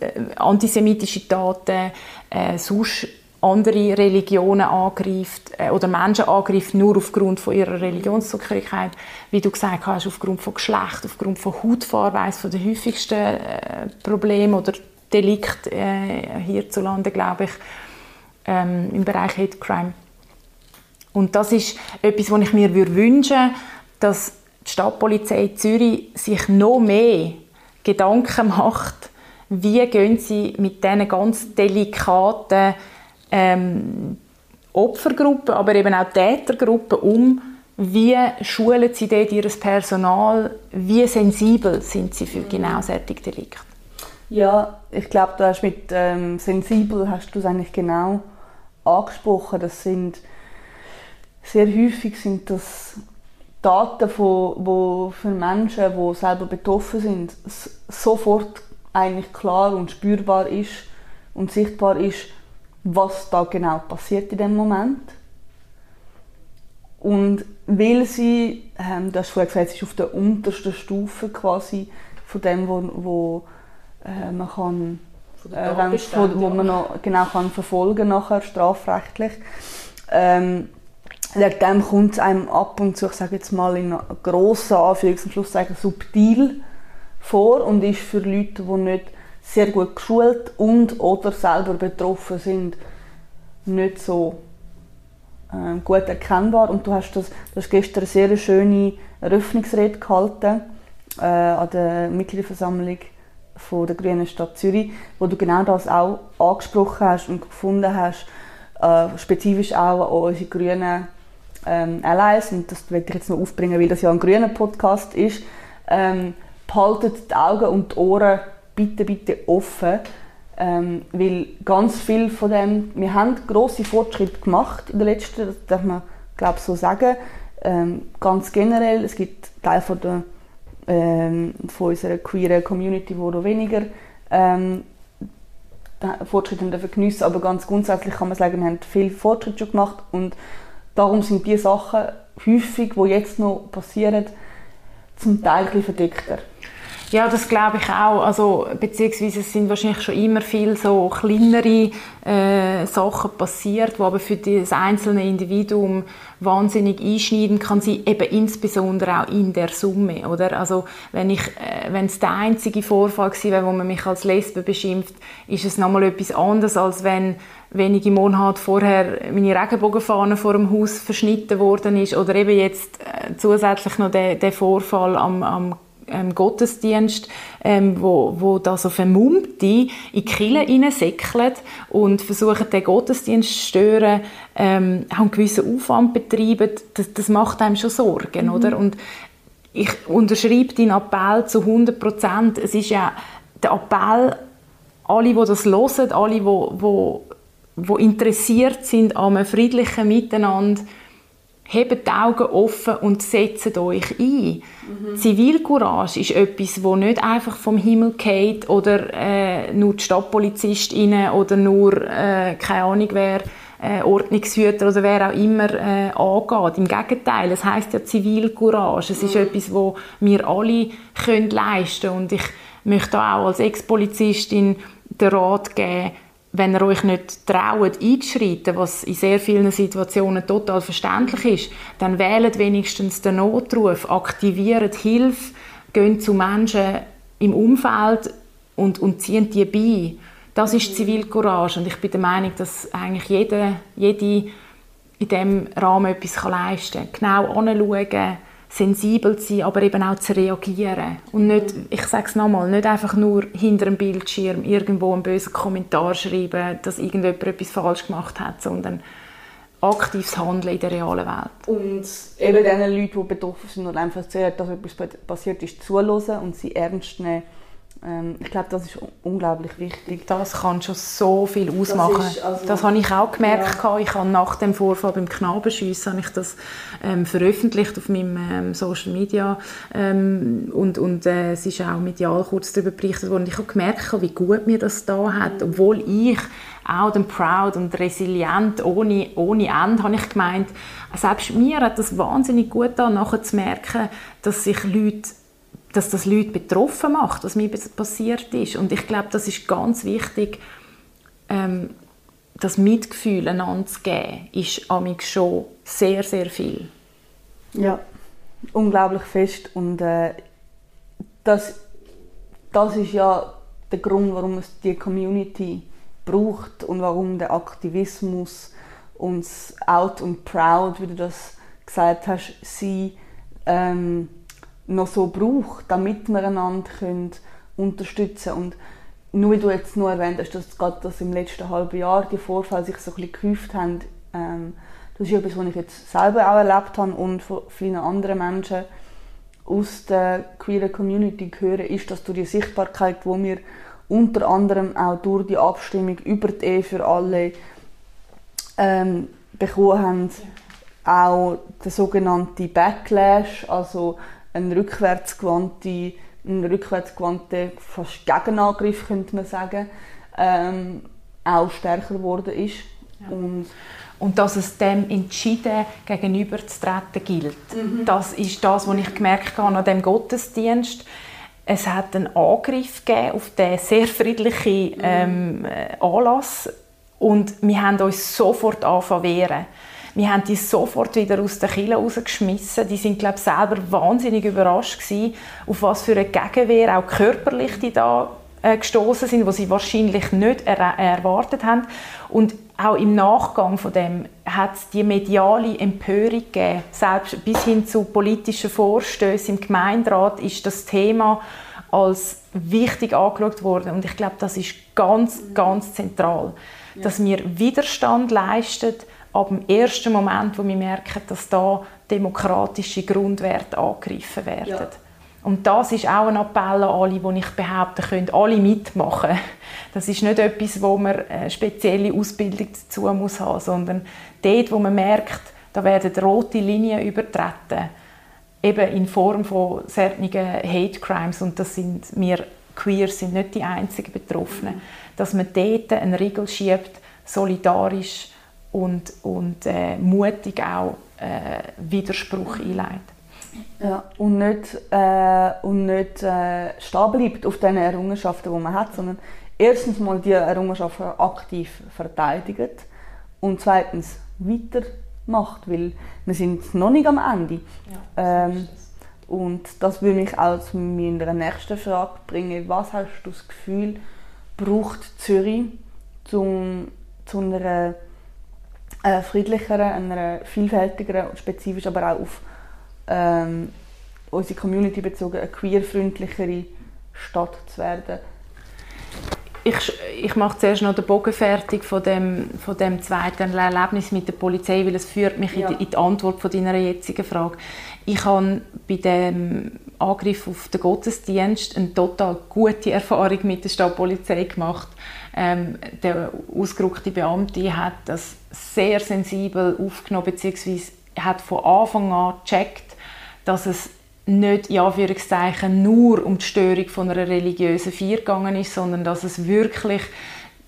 äh, antisemitische Taten äh, sonst andere Religionen angreift äh, oder Menschen angreift, nur aufgrund von ihrer Religionszugehörigkeit, wie du gesagt hast, aufgrund von Geschlecht, aufgrund von Hautfarbe, eines der häufigsten äh, Probleme oder Delikte äh, hierzulande, glaube ich, ähm, im Bereich Hate Crime. Und das ist etwas, was ich mir wünschen würde, dass die Stadtpolizei Zürich sich noch mehr Gedanken macht, wie gehen sie mit diesen ganz delikaten ähm, Opfergruppen, aber eben auch Tätergruppen um, wie schulen sie dort ihr Personal, wie sensibel sind sie für genau solche Delikte? Ja, ich glaube, du hast mit ähm, sensibel hast du es eigentlich genau angesprochen. Das sind sehr häufig sind das Daten, von, wo für Menschen, die selber betroffen sind, sofort eigentlich klar und spürbar ist und sichtbar ist, was da genau passiert in dem Moment. Und weil sie, ähm, du hast vorher gesagt, es ist auf der untersten Stufe quasi von dem, wo, wo äh, man kann, äh, wenn, wo, wo man noch genau kann verfolgen nachher strafrechtlich. Ähm, wegen dem kommt es einem ab und zu, ich sage jetzt mal in grossen Anführungs- und Schlusszeichen, subtil vor und ist für Leute, die nicht sehr gut geschult und oder selber betroffen sind, nicht so äh, gut erkennbar. Und du hast, das, du hast gestern eine sehr schöne Eröffnungsrede gehalten äh, an der Mitgliederversammlung von der Grünen Stadt Zürich, wo du genau das auch angesprochen hast und gefunden hast, äh, spezifisch auch an unsere grünen ähm, Allies, und das werde ich jetzt noch aufbringen, weil das ja ein grüner Podcast ist, ähm, behaltet die Augen und die Ohren bitte, bitte offen, ähm, weil ganz viel von dem, wir haben grosse Fortschritte gemacht in den letzten, das darf man glaube so sagen, ähm, ganz generell, es gibt Teile von, der, ähm, von unserer queeren Community, die noch weniger ähm, Fortschritte geniessen aber ganz grundsätzlich kann man sagen, wir haben viel Fortschritte schon gemacht und Darum sind die Sachen häufig, die jetzt noch passieren, zum Teil ein verdeckter. Ja, das glaube ich auch. Also, beziehungsweise es sind wahrscheinlich schon immer viel so kleinere äh, Sachen passiert, die aber für das einzelne Individuum wahnsinnig einschneiden kann sein, eben insbesondere auch in der Summe, oder? Also, wenn ich, äh, wenn es der einzige Vorfall gewesen wäre, wo man mich als Lesbe beschimpft, ist es nochmal etwas anderes, als wenn wenige Monate vorher meine Regenbogenfahne vor dem Haus verschnitten worden ist oder eben jetzt äh, zusätzlich noch der, der Vorfall am, am ähm, Gottesdienst, ähm, wo, wo da so Vermummte in die Kirche hineinsäckeln und versuchen, den Gottesdienst zu stören, ähm, auch einen gewissen Aufwand betreiben, das, das macht einem schon Sorgen, mhm. oder? Und ich unterschreibe deinen Appell zu 100 Prozent. Es ist ja der Appell, alle, die das hören, alle, die, die, die interessiert sind an einem friedlichen Miteinander, hebt die Augen offen und setzt euch ein. Mhm. Zivilcourage ist etwas, das nicht einfach vom Himmel geht oder äh, nur die Stadtpolizistinnen oder nur, äh, keine Ahnung wer, äh, Ordnungshüter oder wer auch immer äh, angeht. Im Gegenteil, es heißt ja Zivilcourage. Es ist mhm. etwas, das wir alle können leisten. Und ich möchte auch als Ex-Polizistin den Rat geben, wenn ihr euch nicht traut, einzuschreiten, was in sehr vielen Situationen total verständlich ist, dann wählt wenigstens den Notruf, aktiviert Hilfe, geht zu Menschen im Umfeld und, und ziehen die bei. Das ist Zivilcourage und ich bin der Meinung, dass eigentlich jeder, jede in diesem Rahmen etwas leisten kann. Genau anschauen, sensibel zu sein, aber eben auch zu reagieren. Und nicht, ich sage es nochmal, nicht einfach nur hinter einem Bildschirm irgendwo einen bösen Kommentar schreiben, dass irgendjemand etwas falsch gemacht hat, sondern aktives Handeln in der realen Welt. Und eben den Leuten, die betroffen sind und einfach erzählen, dass etwas passiert ist, zuhören und sie ernst nehmen ähm, ich glaube, das ist unglaublich wichtig. Das kann schon so viel ausmachen. Das, also, das habe ich auch gemerkt. Ja. Ich habe nach dem Vorfall beim Knabenschiessen habe ich das ähm, veröffentlicht auf meinem ähm, Social Media ähm, und, und äh, es ist auch medial kurz darüber berichtet worden. Ich habe gemerkt, wie gut mir das da hat, mhm. obwohl ich auch den proud und resilient ohne, ohne Ende, habe ich gemeint, selbst mir hat das wahnsinnig gut da nachher zu merken, dass sich Leute dass das Leute betroffen macht, was mir passiert ist. Und ich glaube, das ist ganz wichtig, ähm, das Mitgefühl einander zu geben, ist amig schon sehr, sehr viel. Ja, unglaublich fest. Und äh, das, das ist ja der Grund, warum es die Community braucht und warum der Aktivismus uns out und proud, wie du das gesagt hast, sie ähm, noch so braucht, damit wir einander können unterstützen können. Und nur wie du jetzt nur erwähnt hast, dass gerade das im letzten halben Jahr die Vorfälle sich so ein bisschen gehäuft haben, ähm, das ist etwas, was ich jetzt selber auch erlebt habe und von vielen anderen Menschen aus der queeren Community höre, ist, dass durch die Sichtbarkeit, wo wir unter anderem auch durch die Abstimmung über die Ehe für alle ähm, bekommen haben, auch der sogenannte Backlash, also ein rückwärtsgewandter, ein rückwärtsgewandter fast Gegenangriff, könnte man sagen, ähm, auch stärker geworden ist. Ja. Und, und dass es dem entschieden gegenüberzutreten gilt. Mhm. Das ist das, was ich gemerkt habe an dem Gottesdienst. Es hat einen Angriff gegeben auf den sehr friedlichen mhm. ähm, Anlass und wir haben uns sofort angefangen wehren. Wir haben die sofort wieder aus der Kille rausgeschmissen. Die sind, glaube ich, selber wahnsinnig überrascht gewesen, auf was für eine Gegenwehr, auch körperlich, die da äh, gestoßen sind, wo sie wahrscheinlich nicht er erwartet haben. Und auch im Nachgang von dem hat es die mediale Empörung gegeben. Selbst bis hin zu politischen Vorstößen im Gemeinderat ist das Thema als wichtig angeschaut worden. Und ich glaube, das ist ganz, ganz zentral dass wir Widerstand leisten ab dem ersten Moment, wo wir merken, dass da demokratische Grundwerte angegriffen werden. Ja. Und das ist auch ein Appell an alle, wo ich behaupten können, alle mitmachen. Das ist nicht etwas, wo man eine spezielle Ausbildung dazu muss haben, sondern dort, wo man merkt, da werden rote Linien übertreten, eben in Form von solchen Hate Crimes und das sind wir Queers sind nicht die einzigen Betroffenen. Mhm dass man dort einen Riegel schiebt, solidarisch und, und äh, mutig auch äh, Widerspruch einleitet. Ja, und nicht, äh, und nicht äh, stehen bleibt auf den Errungenschaften, die man hat, sondern erstens mal die Errungenschaften aktiv verteidigt und zweitens weitermacht, weil wir sind noch nicht am Ende. Ja, ähm, und das würde mich auch zu meiner nächsten Frage bringen. Was hast du das Gefühl, braucht Zürich, um zu einer äh, friedlicheren, einer vielfältigeren, spezifisch aber auch auf ähm, unsere Community bezogen, eine queerfreundlichere Stadt zu werden? Ich, ich mache zuerst noch den Bogen fertig von dem, von dem zweiten Erlebnis mit der Polizei, weil es führt mich ja. in, die, in die Antwort von deiner jetzigen Frage. Ich habe bei dem Angriff auf den Gottesdienst eine total gute Erfahrung mit der Stadtpolizei gemacht. Ähm, der ausgerückte Beamte hat das sehr sensibel aufgenommen bzw. hat von Anfang an gecheckt, dass es nicht in Anführungszeichen nur um die Störung von einer religiösen Feier gegangen ist, sondern dass es wirklich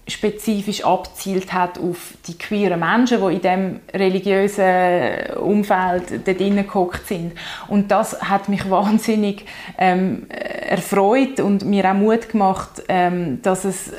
spezifisch abzielt hat auf die queeren Menschen, die in dem religiösen Umfeld dort gehockt sind. Und das hat mich wahnsinnig ähm, erfreut und mir auch Mut gemacht, ähm, dass es äh,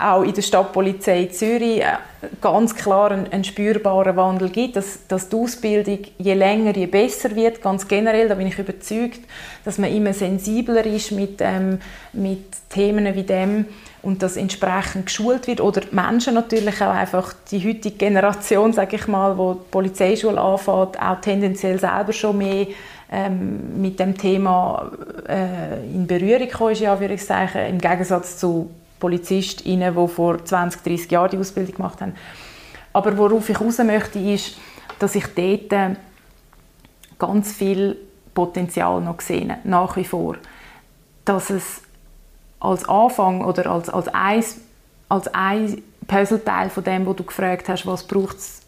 auch in der Stadtpolizei Zürich äh, ganz klar einen, einen, spürbaren Wandel gibt, dass, dass die Ausbildung je länger, je besser wird, ganz generell, da bin ich überzeugt, dass man immer sensibler ist mit, ähm, mit Themen wie dem und das entsprechend geschult wird oder Menschen natürlich auch einfach die heutige Generation, sage ich mal, wo die Polizeischule anfängt, auch tendenziell selber schon mehr ähm, mit dem Thema äh, in Berührung kommen ist, ja, im Gegensatz zu PolizistInnen, die vor 20, 30 Jahren die Ausbildung gemacht haben. Aber worauf ich raus möchte, ist, dass ich dort äh, ganz viel Potenzial noch sehe, nach wie vor. Dass es als Anfang oder als, als, ein, als ein Puzzleteil von dem, wo du gefragt hast, was braucht es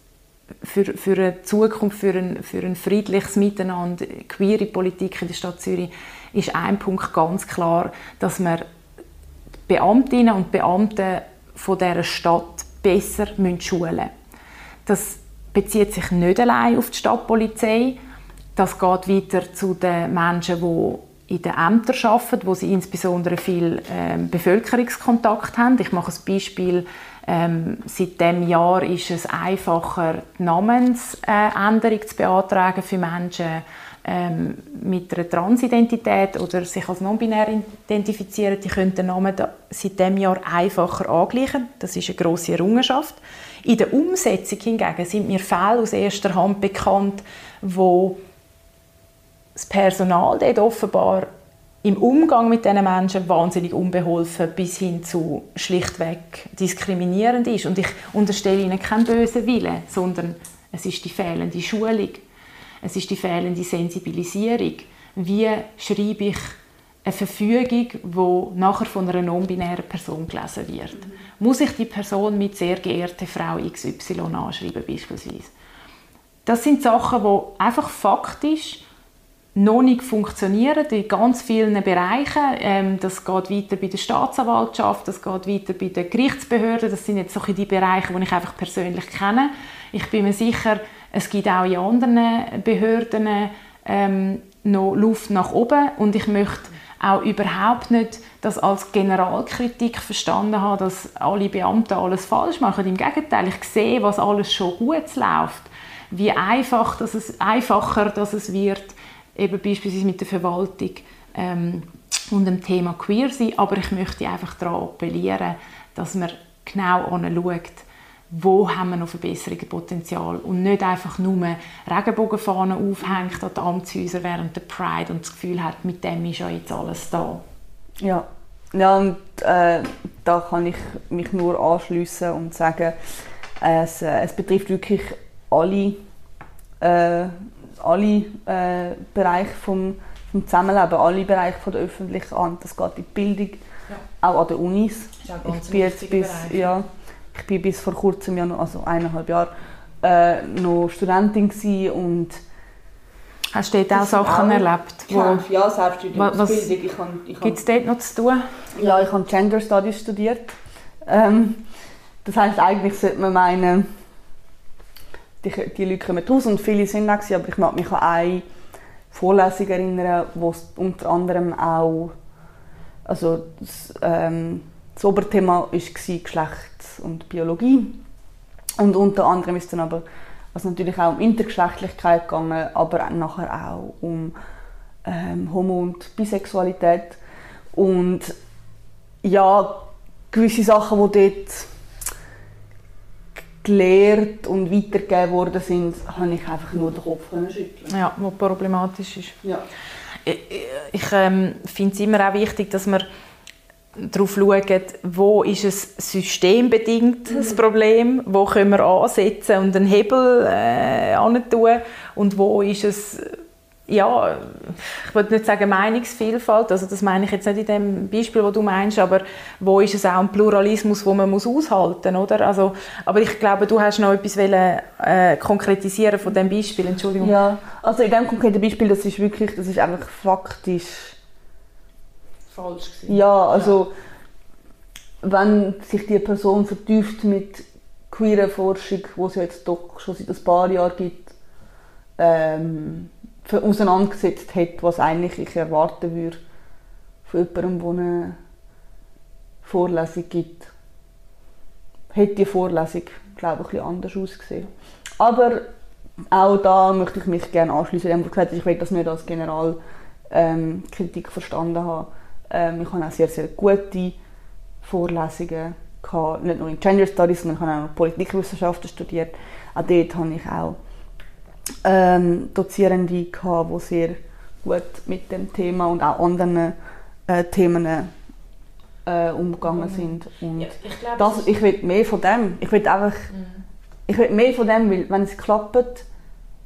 für, für eine Zukunft, für ein, für ein friedliches Miteinander, queere Politik in der Stadt Zürich, ist ein Punkt ganz klar, dass die Beamtinnen und Beamten von dieser Stadt besser schulen müssen. Das bezieht sich nicht allein auf die Stadtpolizei, das geht weiter zu den Menschen, die in den Ämtern arbeiten, wo sie insbesondere viel äh, Bevölkerungskontakt haben. Ich mache ein Beispiel Ähm, seit dem Jahr ist es einfacher, die Namensänderung zu beantragen für Menschen ähm, mit einer Transidentität oder sich als non-binär identifizieren. Die können den Namen seit dem Jahr einfacher angleichen. Das ist eine grosse Errungenschaft. In der Umsetzung hingegen sind mir Fälle aus erster Hand bekannt, wo das Personal dort offenbar im Umgang mit diesen Menschen wahnsinnig unbeholfen bis hin zu schlichtweg diskriminierend ist. Und ich unterstelle ihnen keinen bösen Willen, sondern es ist die fehlende Schulung, es ist die fehlende Sensibilisierung. Wie schreibe ich eine Verfügung, die nachher von einer non-binären Person gelesen wird? Muss ich die Person mit «sehr geehrte Frau XY» anschreiben beispielsweise? Das sind Sachen, die einfach faktisch noch nicht funktionieren in ganz vielen Bereichen. Ähm, das geht weiter bei der Staatsanwaltschaft, das geht weiter bei den Gerichtsbehörden. Das sind jetzt so die Bereiche, die ich einfach persönlich kenne. Ich bin mir sicher, es gibt auch in anderen Behörden ähm, noch Luft nach oben. Und ich möchte auch überhaupt nicht das als Generalkritik verstanden haben, dass alle Beamten alles falsch machen. Im Gegenteil, ich sehe, was alles schon gut läuft, wie einfach, dass es, einfacher dass es wird, eben beispielsweise mit der Verwaltung ähm, und dem Thema Queer sein, aber ich möchte einfach daran appellieren, dass man genau anschaut, wo haben wir noch Verbesserungspotenzial und nicht einfach nur Regenbogenfahnen aufhängt an die Amtshäuser während der Pride und das Gefühl hat, mit dem ist ja jetzt alles da. Ja, ja und äh, da kann ich mich nur anschließen und sagen, es, äh, es betrifft wirklich alle äh, alle äh, Bereiche vom, vom Zusammenleben, alle Bereiche von der öffentlichen Hand. Das geht in die Bildung, ja. auch an den Unis. Ich bin jetzt bis, ja, ich bin bis vor kurzem, ja noch, also eineinhalb Jahre, äh, noch Studentin und Hast du dort auch Sachen auch, erlebt? Wo, ja, Selbststudiumsbildung. Gibt es dort noch zu tun? Ja, ich habe Gender Studies studiert. Ähm, das heißt eigentlich sollte man meinen, die, die Leute kommen raus und viele sind auch, aber ich mag mich an eine Vorlesung erinnern, wo es unter anderem auch also das, ähm, das Oberthema war Geschlecht und Biologie und unter anderem ist dann aber also natürlich auch um Intergeschlechtlichkeit gegangen, aber nachher auch um ähm, Homo- und Bisexualität und ja, gewisse Sachen, die dort gelehrt und weitergegeben worden sind, habe ich einfach nur den Kopf schütteln. Ja, was problematisch ist. Ja. Ich, ich ähm, finde es immer auch wichtig, dass man darauf schauen, wo ist es systembedingt mhm. das Problem, wo können wir ansetzen und einen Hebel äh, tun und wo ist es ja, ich würde nicht sagen Meinungsvielfalt, also das meine ich jetzt nicht in dem Beispiel, wo du meinst, aber wo ist es auch ein Pluralismus, wo man muss aushalten, oder? Also, aber ich glaube, du hast noch etwas wollen, äh, konkretisieren von dem Beispiel, Entschuldigung. Ja, also in dem konkreten Beispiel, das ist wirklich, das ist einfach faktisch falsch gewesen. Ja, also wenn sich die Person vertieft mit queerer Forschung, wo es jetzt doch schon seit ein paar Jahren gibt, ähm, auseinandergesetzt hat, was eigentlich ich erwarten würde von jemandem, der eine Vorlesung gibt. Hätte die Vorlesung, glaube ich, ein anders ausgesehen. Aber auch da möchte ich mich gerne anschließen. Ich habe gesagt, ich will das nicht als Generalkritik ähm, verstanden haben. Ähm, ich habe auch sehr, sehr gute Vorlesungen gehabt, nicht nur in Gender Studies, sondern ich habe auch Politikwissenschaften studiert. Auch dort habe ich auch ähm, Dozierende gehabt, die sehr gut mit dem Thema und auch anderen äh, Themen äh, umgegangen mhm. sind. Und ja, ich, glaub, das, ich will mehr von dem. Ich will einfach, mhm. ich will mehr von dem, weil wenn es klappt,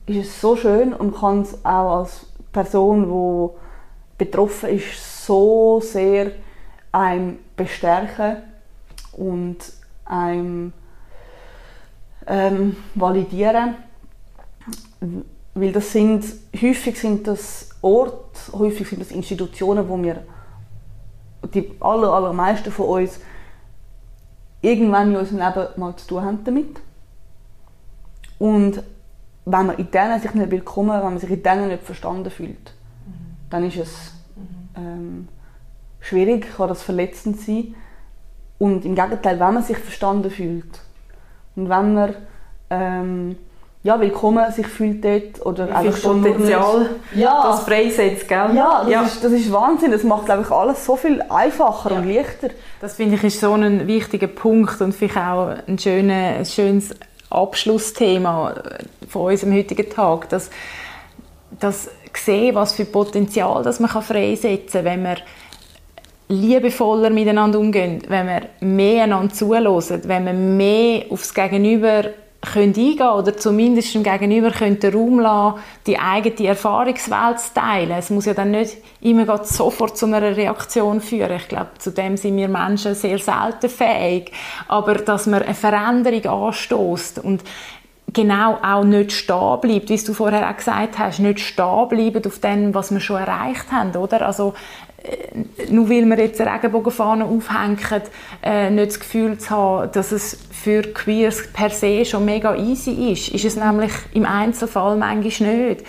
ist es so schön und kann es auch als Person, die betroffen ist, so sehr einem bestärken und einem ähm, validieren weil das sind, häufig sind das Orte, häufig sind das Institutionen, wo wir, die aller, allermeisten von uns, irgendwann in unserem Leben mal zu tun haben damit. Und wenn man in denen sich nicht willkommen, wenn man sich in denen nicht verstanden fühlt, mhm. dann ist es. Ähm, schwierig, kann das verletzend sein. Und im Gegenteil, wenn man sich verstanden fühlt und wenn man ähm, ja, willkommen sich fühlt dort oder Wie viel Potenzial ja, das freisetzt, gell? Ja, das, ja. Ist, das ist Wahnsinn. Das macht, ich, alles so viel einfacher ja. und leichter. Das finde ich ist so ein wichtiger Punkt und vielleicht auch ein, schöner, ein schönes Abschlussthema von unserem heutigen Tag, dass, dass sehen, was für Potenzial das man freisetzen kann, wenn man liebevoller miteinander umgehen, wenn wir mehr einander zuhören, wenn wir mehr aufs Gegenüber können eingehen oder zumindest dem Gegenüber können Raum lassen, die eigene Erfahrungswelt zu teilen. Es muss ja dann nicht immer sofort zu einer Reaktion führen. Ich glaube, zu dem sind wir Menschen sehr selten fähig. Aber dass man eine Veränderung anstößt und genau auch nicht stehen bleibt, wie du vorher auch gesagt hast, nicht stehen bleiben auf dem, was wir schon erreicht haben, oder? Also äh, nur weil wir jetzt eine Regenbogenfahne aufhängen, äh, nicht das Gefühl zu haben, dass es für Queers per se schon mega easy ist. Ist es nämlich im Einzelfall manchmal nicht.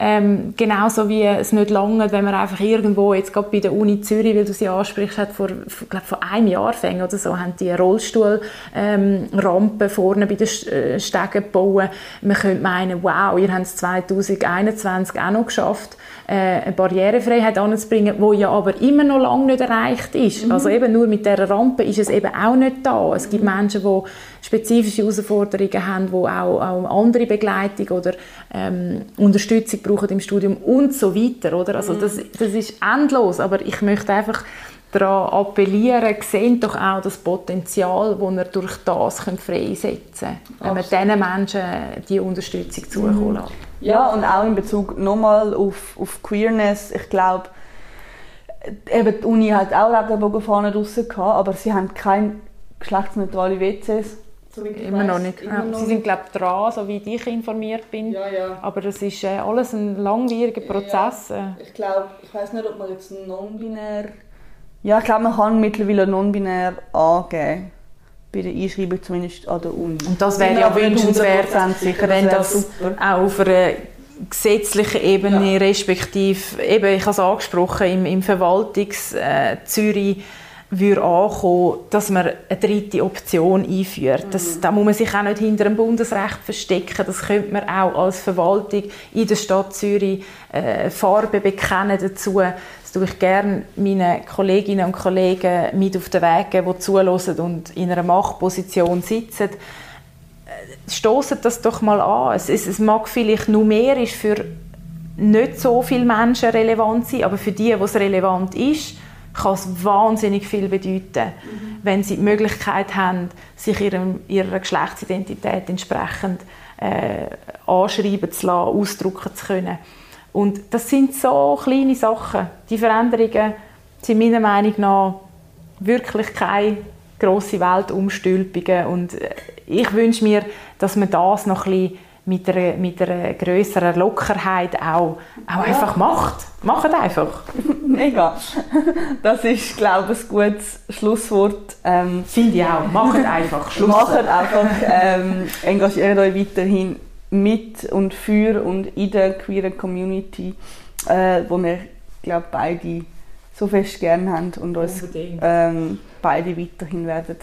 Ähm, genauso wie es nicht lange, wenn man einfach irgendwo, jetzt gerade bei der Uni Zürich, weil du sie ansprichst, hat vor, glaub, vor einem Jahr fängt oder so, haben die Rollstuhlrampe ähm, vorne bei den äh, Stegen gebaut. Man könnte meinen, wow, ihr habt es 2021 auch noch geschafft, eine Barrierefreiheit anzubringen, die ja aber immer noch lange nicht erreicht ist. Mhm. Also eben nur mit dieser Rampe ist es eben auch nicht da. Es gibt mhm. Menschen, die spezifische Herausforderungen haben, die auch, auch andere Begleitung oder ähm, Unterstützung brauchen im Studium und so weiter. Oder? Also mhm. das, das ist endlos, aber ich möchte einfach daran appellieren, sehen doch auch das Potenzial, das er durch das freisetzen kann, wenn man diesen Menschen die Unterstützung zukommen lässt. Ja, und auch in Bezug nochmal auf, auf Queerness, ich glaube, eben die Uni hat auch Regenbogenfahnen draussen gehabt, aber sie haben keine geschlechtsneutrale WCs. So immer weiss, noch nicht. Immer ja. noch sie sind glaube ich dran, so wie ich informiert bin. Ja, ja. Aber das ist äh, alles ein langwieriger Prozess. Ja. Ich glaube, ich weiß nicht, ob man jetzt non-binär... Ja, ich glaube, man kann mittlerweile non-binär angeben bei der Einschreibung zumindest an der Uni. Und das wäre ja wünschenswert, sicher, wenn das, das auch auf einer gesetzlichen Ebene, ja. respektive, eben, ich habe es angesprochen, im, im Verwaltungs äh, Zürich würde ankommen, dass man eine dritte Option einführt. Das, mhm. da muss man sich auch nicht hinter dem Bundesrecht verstecken. Das könnte man auch als Verwaltung in der Stadt Zürich äh, Farbe bekennen dazu. Tue ich gerne meinen Kolleginnen und Kollegen mit auf den Weg geben, die zuhören und in einer Machtposition sitzen stoßen das doch mal an. Es, es, es mag vielleicht numerisch für nicht so viele Menschen relevant sein, aber für die, wo es relevant ist, kann es wahnsinnig viel bedeuten, mhm. wenn sie die Möglichkeit haben, sich ihrem, ihrer Geschlechtsidentität entsprechend äh, anschreiben zu lassen, ausdrücken zu können. Und das sind so kleine Sachen. Die Veränderungen sind meiner Meinung nach wirklich keine grosse Weltumstülpungen und äh, ich wünsche mir, dass man das noch ein bisschen mit einer, mit einer grösseren Lockerheit auch, auch ja. einfach macht. Macht einfach. Mega. Das ist, glaube ich, ein gutes Schlusswort. Ähm, Finde ich auch. Macht einfach. Schlusswort. Macht einfach. Ähm, engagiert euch weiterhin mit und für und in der queeren Community, äh, wo wir, glaube beide so fest gerne haben und uns ähm, beide weiterhin werden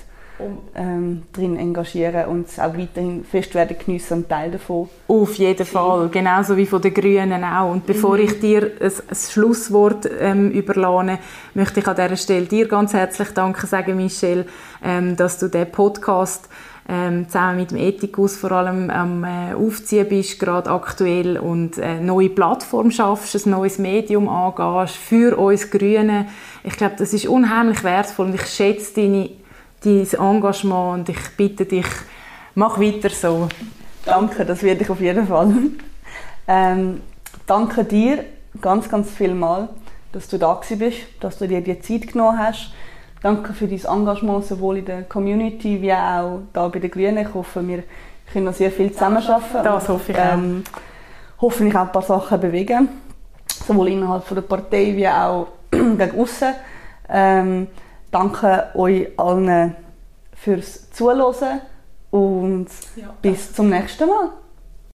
ähm, drin engagieren und es auch weiterhin fest werden geniessen und Teil davon. Auf jeden Fall, genauso wie von den Grünen auch. Und bevor mhm. ich dir ein, ein Schlusswort ähm, überlade, möchte ich an dieser Stelle dir ganz herzlich danken sagen, Michelle, ähm, dass du den Podcast ähm, zusammen mit dem Ethikus vor allem am äh, Aufziehen bist, gerade aktuell, und eine neue Plattform schaffst, ein neues Medium angehst für uns Grüne. Ich glaube, das ist unheimlich wertvoll und ich schätze deine dein Engagement und ich bitte dich, mach weiter so. Danke, das werde ich auf jeden Fall. Ähm, danke dir ganz, ganz viel mal, dass du da bist, dass du dir die Zeit genommen hast. Danke für dein Engagement sowohl in der Community wie auch da bei den Grünen. Ich hoffe, wir können noch sehr viel zusammenarbeiten. Das hoffe ich ähm, auch. Hoffentlich auch ein paar Sachen bewegen, sowohl innerhalb von der Partei wie auch gegen außen. Ähm, danke euch allen fürs Zuhören und ja, bis zum nächsten Mal.